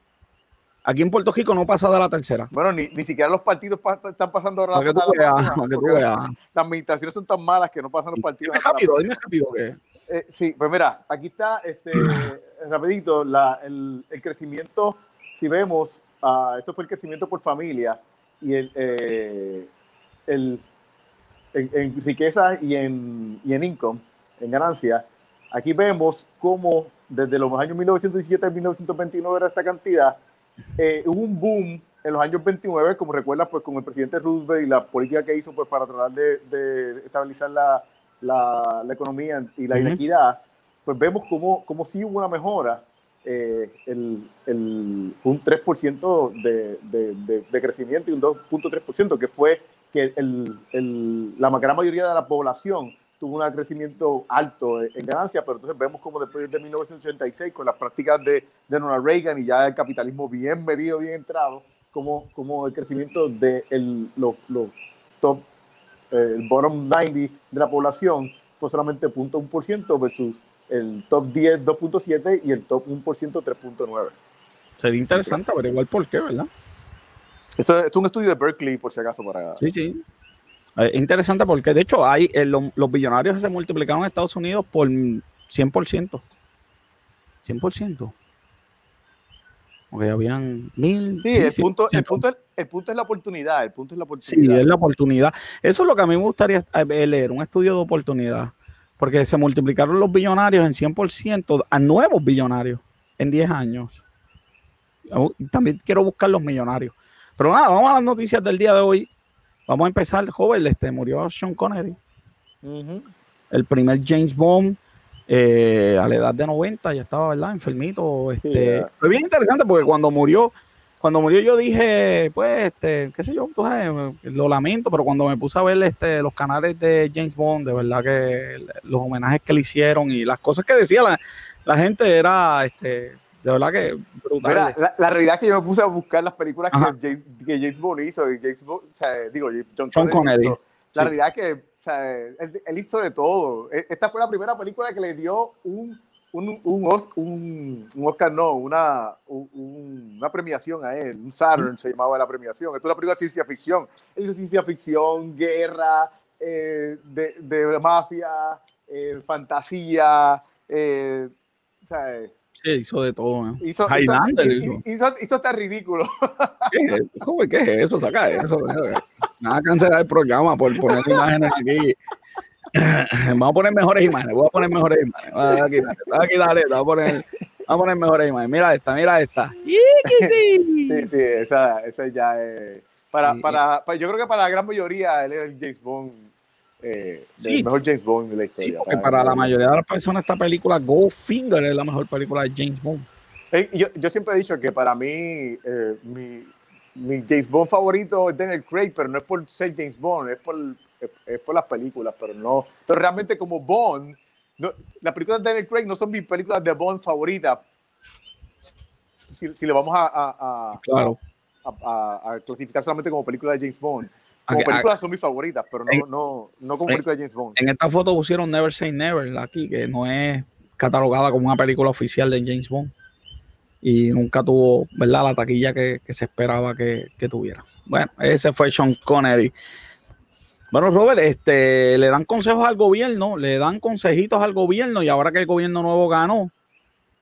Aquí en Puerto Rico no pasa de la tercera. Bueno, ni, ni siquiera los partidos están pasando rápido. Las administraciones son tan malas que no pasan los partidos. Dime rápido, dime rápido que. Eh, sí, pues mira, aquí está este rapidito la, el, el, crecimiento. Si vemos, uh, esto fue el crecimiento por familia y el, eh, el en, en riqueza y en, y en income, en ganancia. Aquí vemos cómo desde los años 1917 a 1929 era esta cantidad eh, hubo un boom en los años 29, como recuerdas, pues con el presidente Roosevelt y la política que hizo pues para tratar de, de estabilizar la, la, la, economía y la inequidad, pues vemos cómo, cómo sí hubo una mejora. Eh, el, el, un 3% de, de, de, crecimiento y un 2.3%, que fue que el, el, la gran mayoría de la población tuvo un crecimiento alto en ganancias, pero entonces vemos como después de 1986, con las prácticas de, de Ronald Reagan y ya el capitalismo bien medido, bien entrado, como, como el crecimiento de los top, eh, el bottom 90 de la población fue solamente 0.1% versus el top 10 2.7 y el top 1% 3.9. Sería interesante averiguar por qué, ¿verdad? Eso es un estudio de Berkeley, por si acaso, para... Sí, sí. Es eh, interesante porque de hecho hay eh, los billonarios se multiplicaron en Estados Unidos por 100%. 100%. Porque habían mil. Sí, el, punto, el, punto es, el punto es la oportunidad. El punto es la oportunidad. Sí, es la oportunidad. Eso es lo que a mí me gustaría eh, leer, un estudio de oportunidad. Porque se multiplicaron los billonarios en 100% a nuevos billonarios en 10 años. También quiero buscar los millonarios. Pero nada, vamos a las noticias del día de hoy. Vamos a empezar, joven, este murió Sean Connery. El primer James Bond eh, a la edad de 90, ya estaba, ¿verdad? Enfermito. Este, Fue bien interesante porque cuando murió, cuando murió yo dije, pues, este, qué sé yo, lo lamento, pero cuando me puse a ver este, los canales de James Bond, de verdad que los homenajes que le hicieron y las cosas que decía la, la gente era, este, de verdad que brutal. la, realidad es que yo me puse a buscar las películas que James, que James, Bond hizo y James Bond, o sea, digo, John, Connery. La realidad es que o sea, él, hizo de todo. E, esta fue la primera película que le dio un, un, un, Oscar, un, Oscar, no, una, una premiación a él. Un Saturn se llamaba la premiación. Esto es una película de ciencia ficción. Él hizo ciencia ficción, guerra, eh, de, de, mafia, eh, fantasía. Eh, o sea, Sí, hizo de todo. ¿eh? Hizo, Highlander hizo, hizo, hizo, hasta ridículo. ¿Qué es, joven, ¿qué es eso? Saca eso. Nada, cancelar el programa por poner imágenes aquí. Vamos a poner mejores imágenes. Voy a poner mejores imágenes. Vamos a quitar, vamos a quitar Vamos a poner, vamos a poner mejores imágenes. Mira esta, mira esta. Sí, sí, esa, esa ya es. Para, para, para, yo creo que para la gran mayoría él era el James Bond eh, el mejor James Bond de la historia. porque para la mayoría de las personas esta película Goldfinger es la mejor película de James Bond. yo, yo, siempre he dicho que para mí eh, mi, mi, James Bond favorito es Daniel Craig, pero no es por ser James Bond, es por, es, por las películas, pero no. Pero realmente como Bond, las películas de Daniel Craig no son mis películas de Bond favoritas. si, le vamos a, claro. a, clasificar solamente como película de James Bond. Como películas son mis favoritas, pero no, no, no como película de James Bond. En esta foto pusieron Never Say Never aquí, que no es catalogada como una película oficial de James Bond. Y nunca tuvo, ¿verdad?, la taquilla que, se esperaba que, que, tuviera. Bueno, ese fue Sean Connery. Bueno, Robert, este, le dan consejos al gobierno, le dan consejitos al gobierno y ahora que el gobierno nuevo ganó,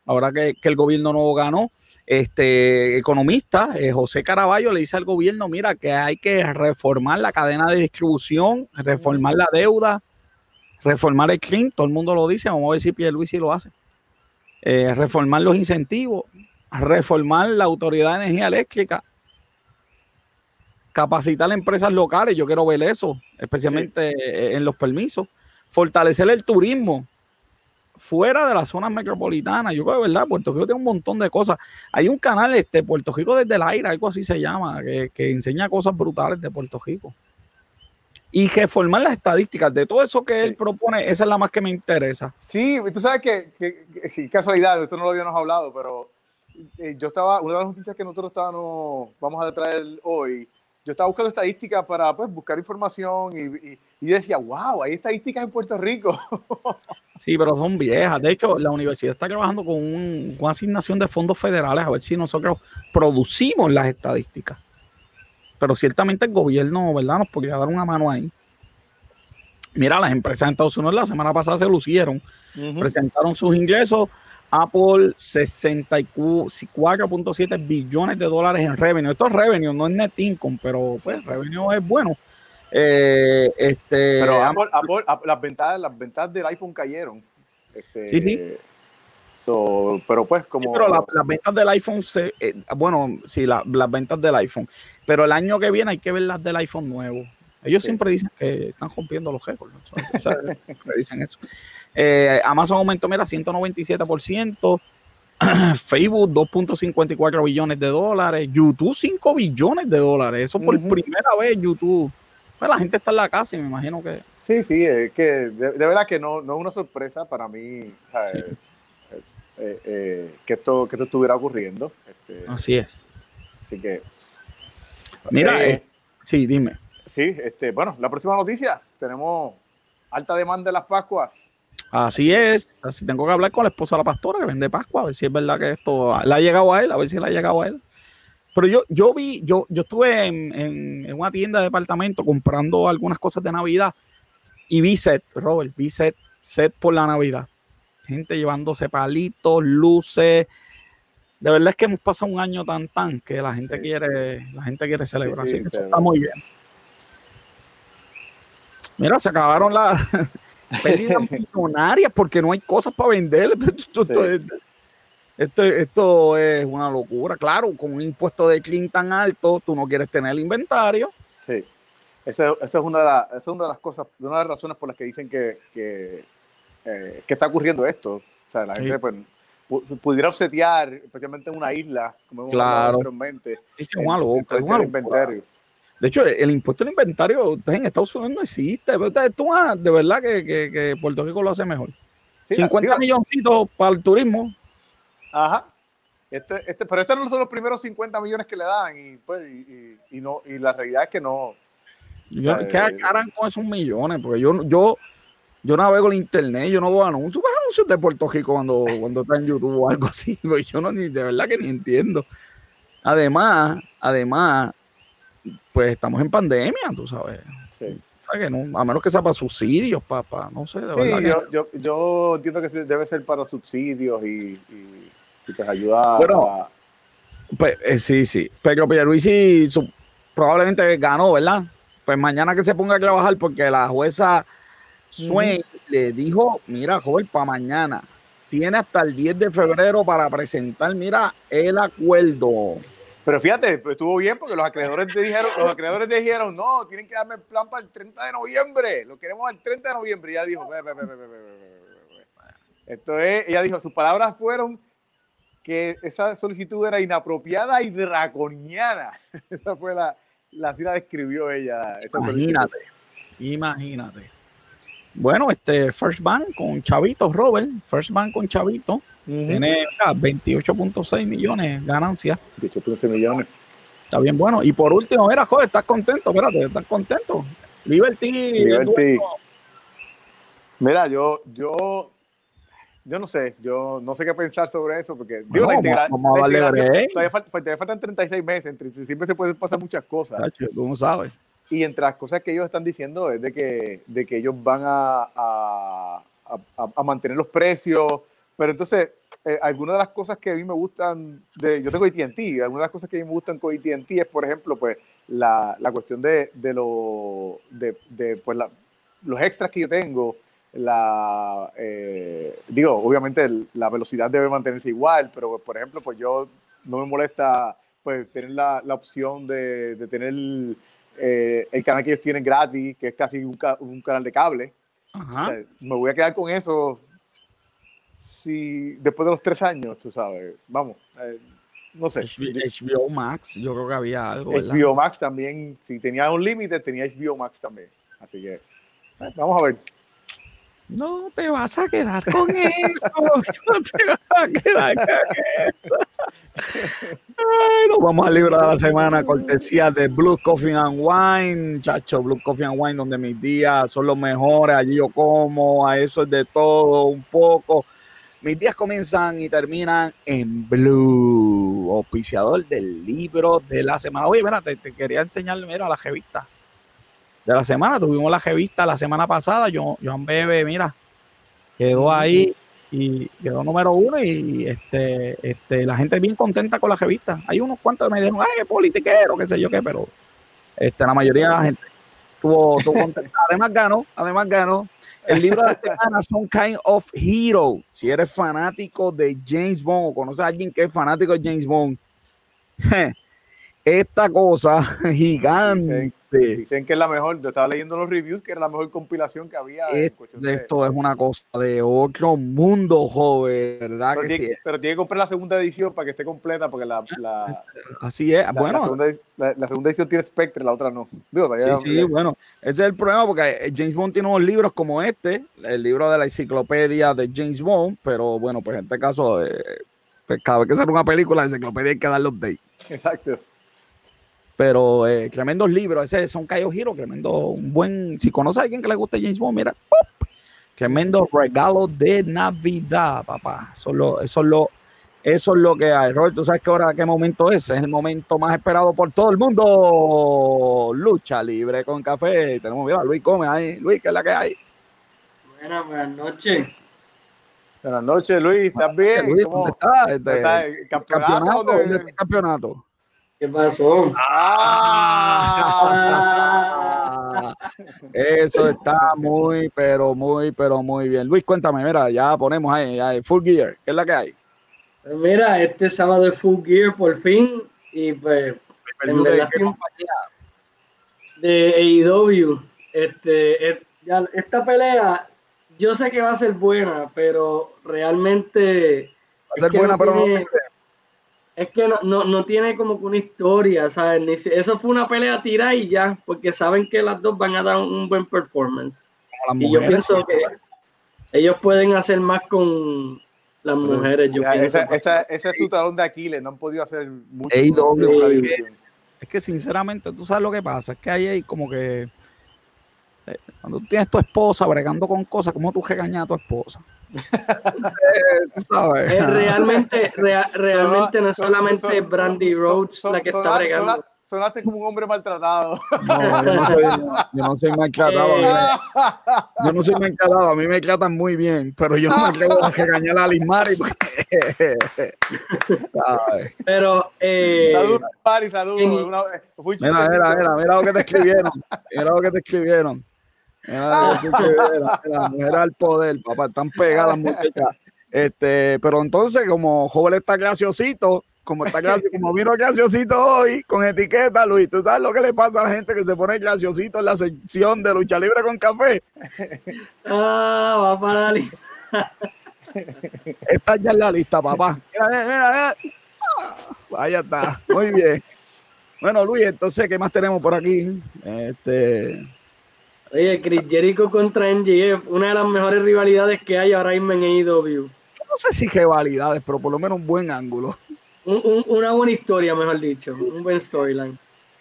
ahora que, el gobierno nuevo ganó, este economista eh, José Caraballo le dice al gobierno, mira, que hay que reformar la cadena de distribución, reformar la deuda, reformar el CLIN, todo el mundo lo dice, vamos a ver si Pierluisi lo hace. Eh, reformar los incentivos, reformar la Autoridad de Energía Eléctrica, capacitar empresas locales, yo quiero ver eso, especialmente en los permisos, fortalecer el turismo, fuera de las zonas metropolitanas. Yo creo que, ¿verdad? Puerto Rico tiene un montón de cosas. Hay un canal, este, Puerto Rico desde el aire, algo así se llama, que, enseña cosas brutales de Puerto Rico. Y reformar las estadísticas de todo eso que él propone, esa es la más que me interesa. Sí, tú sabes que, que, casualidad, esto no lo habíamos hablado, pero eh, yo estaba, una de las noticias que nosotros estábamos, vamos a traer hoy, yo estaba buscando estadísticas para pues, buscar información y, y, decía, wow, hay estadísticas en Puerto Rico. Sí, pero son viejas. De hecho, la universidad está trabajando con una asignación de fondos federales a ver si nosotros producimos las estadísticas. Pero ciertamente el gobierno, ¿verdad? Nos podría dar una mano ahí. Mira, las empresas en Estados Unidos la semana pasada se lucieron, presentaron sus ingresos. Apple 64.7 billones de dólares en revenue. Esto es revenue, no es net income, pero pues revenue es bueno. Eh, este, Pero las, ventas, las ventas del iPhone cayeron. Este, sí, sí. pero pues como... pero las ventas del iPhone, se, eh, bueno, sí, las ventas del iPhone. Pero el año que viene hay que ver las del iPhone nuevo. Ellos siempre dicen que están rompiendo los récords. dicen eso. Eh, Amazon aumentó, mira, 197%. Facebook 2.54 billones de dólares. YouTube 5 billones de dólares. Eso por primera vez YouTube pues la gente está en la casa y me imagino que. Sí, sí, es que de, verdad que no, no, es una sorpresa para mí eh, eh, eh, que, esto, que esto estuviera ocurriendo. Este, así es. Así que. Mira, sí, dime. Sí, este, bueno, la próxima noticia. Tenemos alta demanda de las Pascuas. Así es. Así tengo que hablar con la esposa de la pastora que vende Pascua, a ver si es verdad que esto le ha llegado a él, a ver si le ha llegado a él. Pero yo, yo vi, yo, yo estuve en, una tienda de departamento comprando algunas cosas de Navidad y vi set, Robert, vi set, set por la Navidad. Gente llevándose palitos, luces. De verdad es que hemos pasado un año tan tan que la gente quiere, la gente quiere celebrar. eso está muy bien. Mira, se acabaron las pérdidas millonarias porque no hay cosas para vender. Esto, esto es una locura. Claro, con un impuesto de clean tan alto, tú no quieres tener el inventario. Sí. Esa, es, una de una de las cosas, una de las razones por las que dicen que, que, eh, está ocurriendo esto. O sea, la gente pues, pudiera obsetear, especialmente en una isla, como hemos claro. anteriormente. es una locura, es una inventario. De hecho, el impuesto al inventario en Estados Unidos no existe. Esto, de verdad que, que, Puerto Rico lo hace mejor. 50 milloncitos para el turismo, Ajá. Este, este, pero estos no son los primeros 50 millones que le dan y, pues, y, no, y la realidad es que no. Yo, ¿Qué harán con esos millones? Porque yo, yo, yo navego el internet, yo no veo anuncios, anuncios de Puerto Rico cuando, cuando está en YouTube o algo así. Pues yo no, ni, de verdad que ni entiendo. Además, además, pues estamos en pandemia, tú sabes. Sí. a menos que sea para subsidios, papá, no sé. De verdad yo, yo, yo, entiendo que debe ser para subsidios y pues ayuda bueno, Pues eh, sí, sí. Pero Pierluisi probablemente ganó, ¿verdad? Pues mañana que se ponga a trabajar porque la jueza Swain le dijo, mira, joven, para mañana. Tiene hasta el 10 de febrero para presentar, mira, el acuerdo. Pero fíjate, pues, estuvo bien porque los acreedores te dijeron, los acreedores dijeron, no, tienen que darme el plan para el 30 de noviembre. Lo queremos al 30 de noviembre. Y ella dijo, esto es, ella dijo, sus palabras fueron que esa solicitud era inapropiada y draconiana. Esa fue la, la así la describió ella. imagínate, imagínate. Bueno, este First Bank con Chavito, Robert, First Bank con Chavito, Tiene 28.6 millones ganancias. 28.6 millones. Está bien bueno. Y por último, mira, joder, estás contento, espérate, estás contento. Liberty. Liberty. Mira, yo, yo, yo no sé, yo no sé qué pensar sobre eso, porque digo, la, integración, todavía, faltan 36 meses, entre, siempre se pueden pasar muchas cosas. ¿Cómo sabes? Y entre las cosas que ellos están diciendo es de que, de que ellos van a, a, a, mantener los precios, pero entonces eh, algunas de las cosas que a mí me gustan, de, yo tengo AT&T, algunas de las cosas que a mí me gustan con AT&T es, por ejemplo, pues la, la cuestión de, de, lo, de, de pues, la, los extras que yo tengo, la, eh, digo, obviamente la velocidad debe mantenerse igual, pero por ejemplo, pues yo no me molesta pues tener la, la opción de, de tener eh, el canal que ellos tienen gratis, que es casi un, un canal de cable. me voy a quedar con eso si después de los tres años, tú sabes, vamos, eh, no sé. HBO Max, yo creo que había algo. HBO Max también, si tenía un límite, tenía HBO Max también. Así que, vamos a ver. No te vas a quedar con eso. No te vas a quedar con eso. Ay, nos vamos a librar la semana cortesía de Blue Coffee and Wine. Chacho, Blue Coffee and Wine, donde mis días son los mejores. Allí yo como, a eso es de todo, un poco. Mis días comienzan y terminan en Blue, oficiador del libro de la semana. Oye, mira, te, quería enseñar, mira, la revista de la semana. Tuvimos la revista la semana pasada. Yo, Joan Bebe, mira, quedó ahí y quedó número uno. Y este, este, la gente bien contenta con la revista. Hay unos cuantos que me dijeron, ay, politiquero, qué sé yo qué, pero este, la mayoría de la gente estuvo, contenta. Además ganó, además ganó. El libro de la semana son Kind of Hero. Si eres fanático de James Bond o conoces a alguien que es fanático de James Bond, esta cosa gigante Dicen que es la mejor. Yo estaba leyendo los reviews que era la mejor compilación que había. esto es una cosa de otro mundo, joven, ¿verdad? Pero, tiene, pero tiene que comprar la segunda edición para que esté completa, porque la. la Así es. bueno. La segunda, edición tiene Spectre, la otra no. sí, sí, bueno. Ese es el problema, porque eh, James Bond tiene unos libros como este, el libro de la enciclopedia de James Bond, pero bueno, pues en este caso, eh, pues cada vez que sale una película, la enciclopedia hay que darle update. Exacto. Pero eh, tremendos libros, ese son Cayo Giro, tremendo, un buen, si conoce a alguien que le guste James Bond, mira, tremendo regalo de Navidad, papá. Eso es lo, eso es lo, eso es lo que hay. Robert, tú sabes que ahora qué momento es, es el momento más esperado por todo el mundo. Lucha libre con café. Tenemos, mira, Luis come ahí. Luis, ¿qué es la que hay? Buenas, buenas noches. Buenas noches, Luis. ¿Estás bien? Luis, ¿Cómo estás? Este, campeonato? ¿Campeonato? campeonato? ¿Qué pasó? Ah, eso está muy, pero muy, pero muy bien. Luis, cuéntame, mira, ya ponemos ahí, ahí Full Gear, ¿qué es la que hay? Pues mira, este sábado es Full Gear por fin y pues en de, de AEW. Este, esta pelea yo sé que va a ser buena, pero realmente va a ser buena, pero no es que no, no, tiene como que una historia, ¿sabes? eso fue una pelea tirada y ya, porque saben que las dos van a dar un buen performance. Y yo pienso que ellos pueden hacer más con las mujeres. Yo esa, esa, ese es su talón de Aquiles, no han podido hacer mucho. es que sinceramente, tú sabes lo que pasa, es que ahí hay como que eh, cuando tú tienes tu esposa bregando con cosas, ¿cómo tú regañas a tu esposa? Eh, realmente, realmente no es solamente Brandy Rhodes la que está bregando. Sonaste como un hombre maltratado. No, yo no soy, maltratado. Eh. yo no soy maltratado. A mí me tratan muy bien, pero yo no me atrevo a regañar a Alice Mari. pero. Eh, saludos, Mari, saludos. Mira, mira, mira, mira lo que te escribieron. Mira lo que te escribieron. La mujer al poder, papá, están pegadas muchachas. Este, pero entonces, como joven está graciosito, como está gracioso, como vino graciosito hoy, con etiqueta, Luis, ¿tú sabes lo que le pasa a la gente que se pone graciosito en la sección de lucha libre con café? Ah, va para la lista. Está ya en la lista, papá. Mira, mira, mira. Vaya está, muy bien. Bueno, Luis, entonces, ¿qué más tenemos por aquí? Este. Oye, Chris Jericho contra MJF, una de las mejores rivalidades que hay ahora mismo en AEW. no sé si rivalidades, pero por lo menos un buen ángulo. una buena historia, mejor dicho, un buen storyline.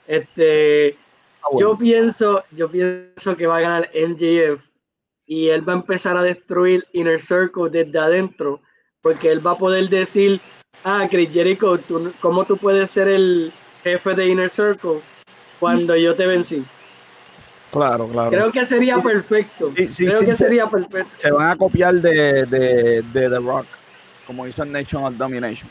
Este, ah, yo pienso, yo pienso que va a ganar MJF y él va a empezar a destruir Inner Circle desde adentro, porque él va a poder decir, ah, Chris Jericho, ¿cómo tú puedes ser el jefe de Inner Circle cuando yo te vencí? Claro, claro. Creo que sería perfecto. Creo que sería perfecto. Se van a copiar de, de, de The Rock, como hizo en National Domination.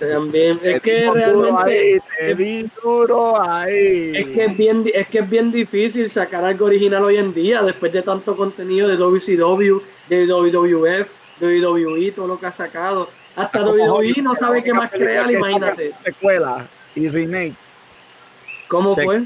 También, es que realmente es, duro ahí. Es que es bien, es que es bien difícil sacar algo original hoy en día, después de tanto contenido de WCW, de WWF, de WWE, todo lo que ha sacado. Hasta WWE no sabe qué más crear, imagínate. Secuela y remake. ¿Cómo fue?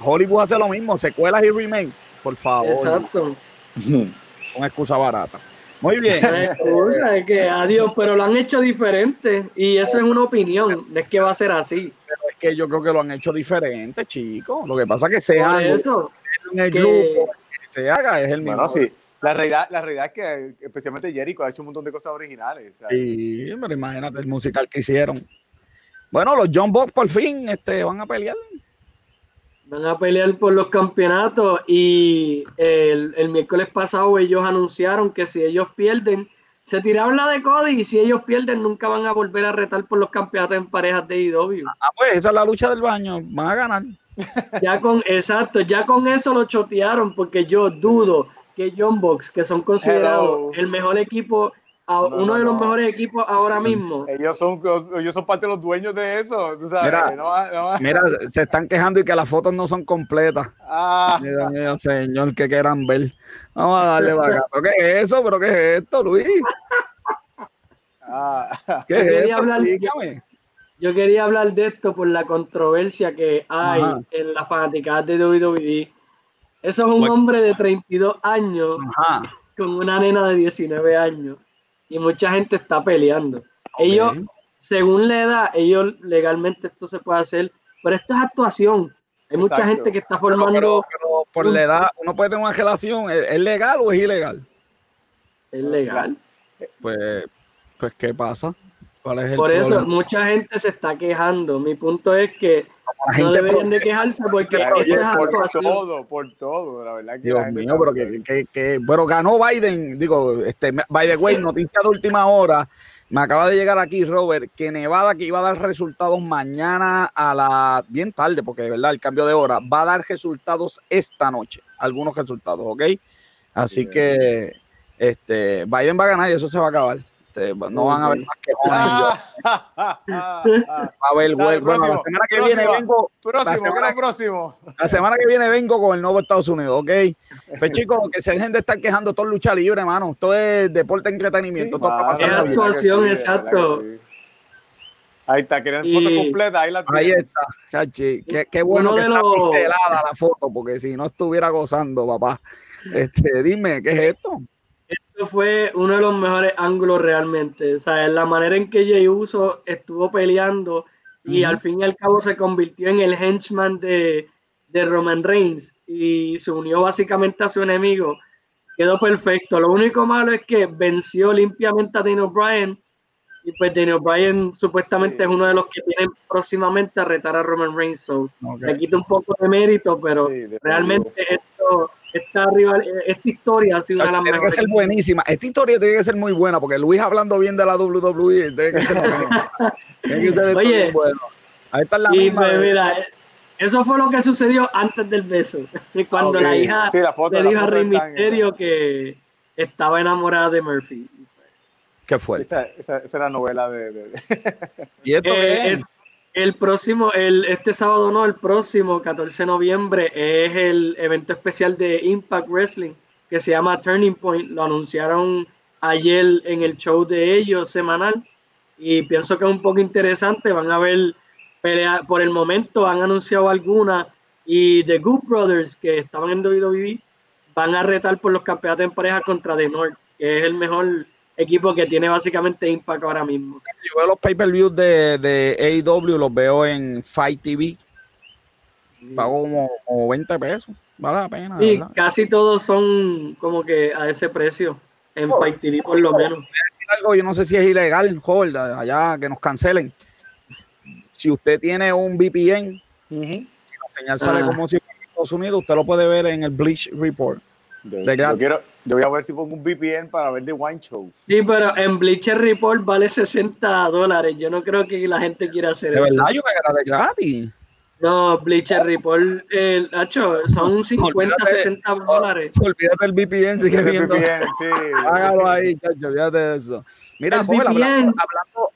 Hollywood hace lo mismo, secuelas y remake, por favor. Exacto. Con excusa barata. Muy bien. es que adiós, pero lo han hecho diferente y eso es una opinión, no es que va a ser así. Pero es que yo creo que lo han hecho diferente, chicos. Lo que pasa es que sea eso, en el grupo que se haga es el mismo. Bueno, sí. La realidad, la realidad es que especialmente Jericho ha hecho un montón de cosas originales. Sí, pero imagínate el musical que hicieron. Bueno, los John Box por fin este, van a pelear. Van a pelear por los campeonatos y el, el, miércoles pasado ellos anunciaron que si ellos pierden, se tiraron la de Cody y si ellos pierden nunca van a volver a retar por los campeonatos en parejas de IW. Ah, pues esa es la lucha del baño, van a ganar. Ya con, exacto, ya con eso lo chotearon porque yo dudo que John Box, que son considerados el mejor equipo uno de los mejores equipos ahora mismo. Ellos son, ellos son parte de los dueños de eso. Mira, se están quejando y que las fotos no son completas. Ah. Mira, señor, que quieran ver. Vamos a darle para ¿Pero qué es eso? ¿Pero qué es esto, Luis? Ah. ¿Qué es esto? Hablar, yo, quería hablar de esto por la controversia que hay en la fanática de WWE. Eso es un hombre de 32 años con una nena de 19 años y mucha gente está peleando. Ellos, según la edad, ellos legalmente esto se puede hacer, pero esto es actuación. Hay mucha gente que está formando. Pero, por la edad, uno puede tener una relación, ¿es, legal o es ilegal? Es legal. Pues, pues ¿qué pasa? Por eso mucha gente se está quejando. Mi punto es que no deberían de quejarse porque por todo, por todo, la verdad Dios mío, pero que, que, bueno, ganó Biden, digo, este, by the way, noticia de última hora, me acaba de llegar aquí, Robert, que Nevada que iba a dar resultados mañana a la, bien tarde, porque de verdad el cambio de hora, va a dar resultados esta noche, algunos resultados, ¿ok? Así que este, Biden va a ganar y eso se va a acabar. Este, no van a haber más que a ver, bueno, la semana que viene vengo. la semana, próximo. La semana que viene vengo con el nuevo Estados Unidos, ¿ok? Pues chicos, que se dejen de estar quejando, todo es lucha libre, hermano. Todo es deporte, entretenimiento. todo es actuación, exacto. Ahí está, quieren foto completa, ahí la Ahí está, chachi. Qué, bueno que está pincelada la foto, porque si no estuviera gozando, papá. Este, dime, ¿qué es esto? Fue uno de los mejores ángulos realmente. O sea, la manera en que Jey Uso estuvo peleando y al fin y al cabo se convirtió en el henchman de, de Roman Reigns y se unió básicamente a su enemigo. Quedó perfecto. Lo único malo es que venció limpiamente a Daniel Bryan y pues Daniel Bryan supuestamente es uno de los que tienen próximamente a retar a Roman Reigns. So, Le quita un poco de mérito, pero realmente esto esta, rival, esta historia ha sido una de las Tiene que ser buenísima. Esta historia tiene que ser muy buena, porque Luis hablando bien de la WWE tiene que ser, tiene que ser Oye, muy bueno. Ahí está la misma. Pues, mira, eso fue lo que sucedió antes del beso. Cuando la hija le dijo a Rey Misterio que estaba enamorada de Murphy. ¿Qué fue? Esa, esa, esa era novela de. de... ¿Y esto qué es? El próximo, el, este sábado no, el próximo 14 de noviembre es el evento especial de Impact Wrestling que se llama Turning Point. Lo anunciaron ayer en el show de ellos semanal y pienso que es un poco interesante. Van a ver pelea, por el momento han anunciado alguna y The Good Brothers que estaban en WWE van a retar por los campeonatos en pareja contra The North, que es el mejor equipo que tiene básicamente Impact ahora mismo. Yo veo los pay-per-views de, de AEW, los veo en Fight TV. Pago como, 20 pesos. Vale la pena. Sí, casi todos son como que a ese precio. en oh, Fight TV por lo menos. algo, yo no sé si es ilegal, Hold, allá que nos cancelen. Si usted tiene un VPN, la señal sale ah. como si en Estados Unidos, usted lo puede ver en el Bleach Report. Yo, quiero, yo voy a ver si pongo un VPN para ver The Wine Show. Sí, pero en Bleacher Report vale 60 dólares. Yo no creo que la gente quiera hacer eso. De verdad, yo me de gratis. No, Bleacher Report, el Hacho, son 50, 60 dólares. Olvídate el VPN, sigue viendo. VPN, sí. Hágalo ahí, chacho, olvídate de eso. Mira, Joel, hablando,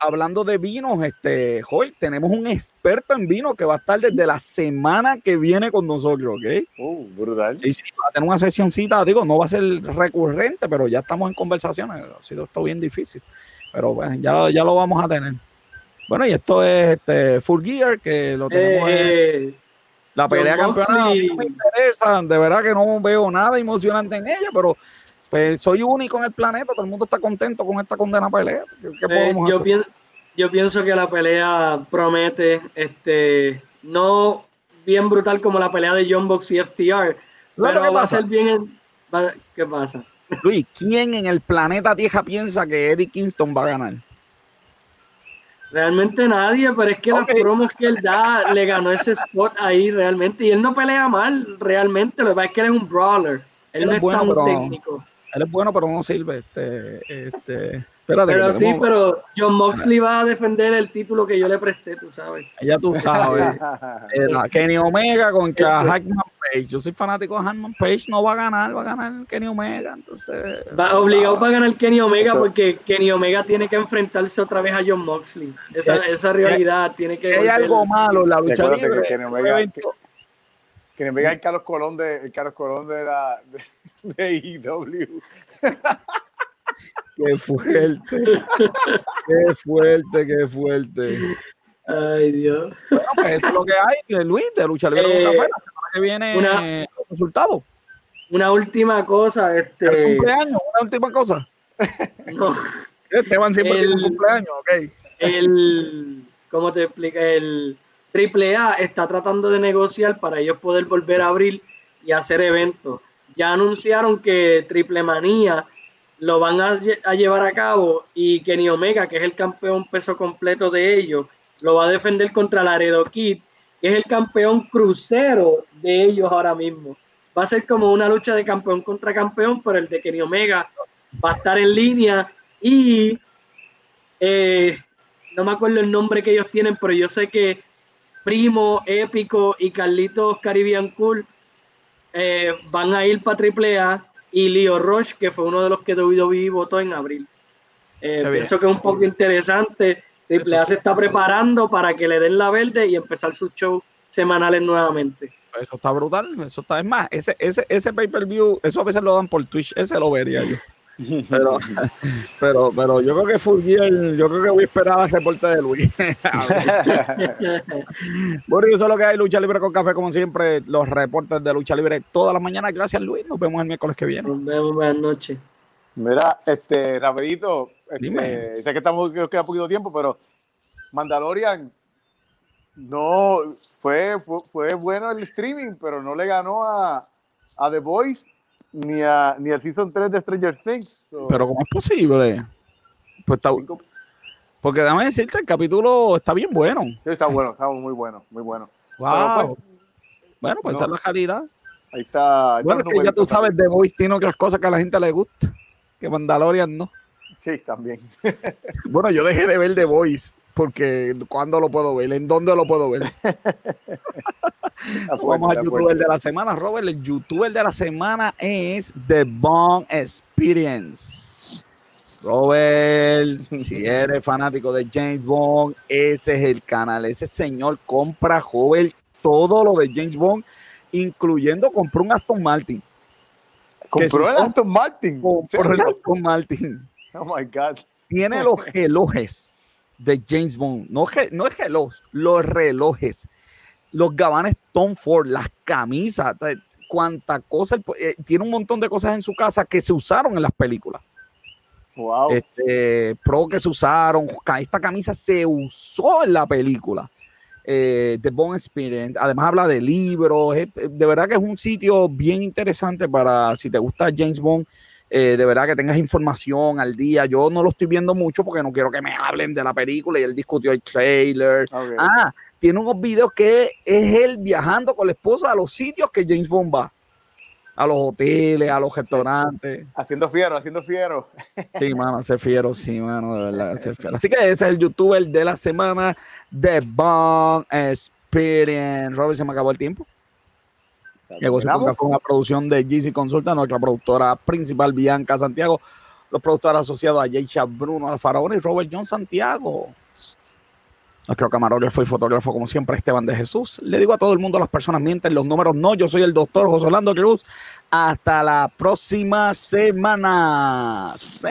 hablando, de vinos, este, Joel, tenemos un experto en vino que va a estar desde la semana que viene con nosotros, ¿ok? Uh, brutal. Sí, sí, va a tener una sesioncita, digo, no va a ser recurrente, pero ya estamos en conversaciones. Ha sido esto bien difícil. Pero bueno, ya, ya lo vamos a tener. Bueno, y esto es este, Full Gear, que lo tenemos eh, la pelea campeona. me interesa, de verdad que no veo nada emocionante en ella, pero pues soy único en el planeta, todo el mundo está contento con esta condena pelea. Eh, yo, Pienso, yo pienso que la pelea promete, este, no bien brutal como la pelea de John Box y FTR, pero va a ser bien. ¿Qué pasa? Luis, ¿quién en el planeta Tierra piensa que Eddie Kingston va a ganar? Realmente nadie, pero es que las promos que él da le ganó ese spot ahí realmente. Y él no pelea mal, realmente. Lo que pasa es que él es un brawler. Él, no es, bueno, tan técnico. Él es bueno, pero no sirve. Este, este, pero sí, pero John Moxley va a defender el título que yo le presté, tú sabes. Ya tú sabes. Kenny Omega contra Hackman Page. Yo soy fanático de Hackman Page. No va a ganar, va a ganar Kenny Omega. Entonces. Va obligado para ganar Kenny Omega porque Kenny Omega tiene que enfrentarse otra vez a John Moxley. Esa, esa rivalidad tiene que. Hay algo malo en la lucha libre. Kenny Omega, Kenny Omega es el Carlos Colón de, el Carlos Colón de la de, de IW. Qué fuerte. qué fuerte, qué fuerte. Ay, Dios. Bueno, pues eso es lo que hay, Luis, de lucha libre con café. La semana que viene una, resultado. Una última cosa. Este... ¿El cumpleaños? ¿Una última cosa? No. Esteban siempre el, tiene un cumpleaños, ok. El, ¿cómo te explica? El AAA está tratando de negociar para ellos poder volver a abrir y hacer eventos. Ya anunciaron que Triple Manía lo van a, llevar a cabo y Kenny Omega, que es el campeón peso completo de ellos, lo va a defender contra Laredo Kid, que es el campeón crucero de ellos ahora mismo. Va a ser como una lucha de campeón contra campeón, pero el de Kenny Omega va a estar en línea y eh, no me acuerdo el nombre que ellos tienen, pero yo sé que Primo, Épico y Carlitos Caribbean Cool eh, van a ir para AAA y Leo Roche, que fue uno de los que WWE votó en abril. Eh, pienso que es un poco interesante. Triple A se está preparando para que le den la verde y empezar sus shows semanales nuevamente. Eso está brutal, eso está, es más, ese, ese, ese pay-per-view, eso a veces lo dan por Twitch, ese lo vería yo. Pero, pero, pero yo creo que Full yo creo que voy a esperar a reporte de Luis. bueno, eso es lo que hay, Lucha Libre con Café, como siempre, los reportes de Lucha Libre todas las mañanas. Gracias, Luis. Nos vemos el miércoles que viene. Nos vemos, buenas noches. Mira, este, rapidito, este, sé que estamos, que nos queda poquito tiempo, pero Mandalorian no fue, fue, fue bueno el streaming, pero no le ganó a, a The Voice ni, a, ni al Season 3 de Stranger Things. Pero ¿cómo es posible? Pues está, porque déjame decirte, el capítulo está bien bueno. está bueno, está muy bueno, muy bueno. Wow. Pues, bueno, pues esa es la calidad. Ahí está. bueno, es que ya tú sabes, The Voice tiene otras cosas que a la gente le gusta, que Mandalorian no. Sí, también. bueno, yo dejé de ver The Voice porque ¿cuándo lo puedo ver? ¿En dónde lo puedo ver? Vamos al youtuber de la semana, Robert. El youtuber de la semana es The Bong Experience. Robert, si eres fanático de James Bond, ese es el canal. Ese señor compra, joven, todo lo de James Bond, incluyendo compró un Aston Martin. ¿Compró el Aston Martin? Compró el Aston Martin. Oh my God. Tiene los relojes de James Bond. No, no es reloj, los relojes los gabanes Tom Ford, las camisas, cuánta cosa. Eh, tiene un montón de cosas en su casa que se usaron en las películas. Wow. Este, pro que se usaron. Esta camisa se usó en la película. Eh, The Bond Experience. Además habla de libros. de verdad que es un sitio bien interesante para si te gusta James Bond. Eh, de verdad que tengas información al día. Yo no lo estoy viendo mucho porque no quiero que me hablen de la película y él discutió el trailer. Ah, tiene unos videos que es él viajando con la esposa a los sitios que James Bond va. A los hoteles, a los restaurantes. Haciendo fiero, haciendo fiero. Sí, mano, hace fiero, sí, mano, de verdad, fiero. Así que ese es el youtuber de la semana de Bond Experience. Robert, se me acabó el tiempo. Su con una producción de GC Consulta, nuestra productora principal, Bianca Santiago, los productores asociados a Jay Bruno Alfaraón y Robert John Santiago. Nuestro camarógrafo y fotógrafo, como siempre, Esteban de Jesús. Le digo a todo el mundo, las personas mienten, los números no. Yo soy el doctor José Orlando Cruz. Hasta la próxima semana.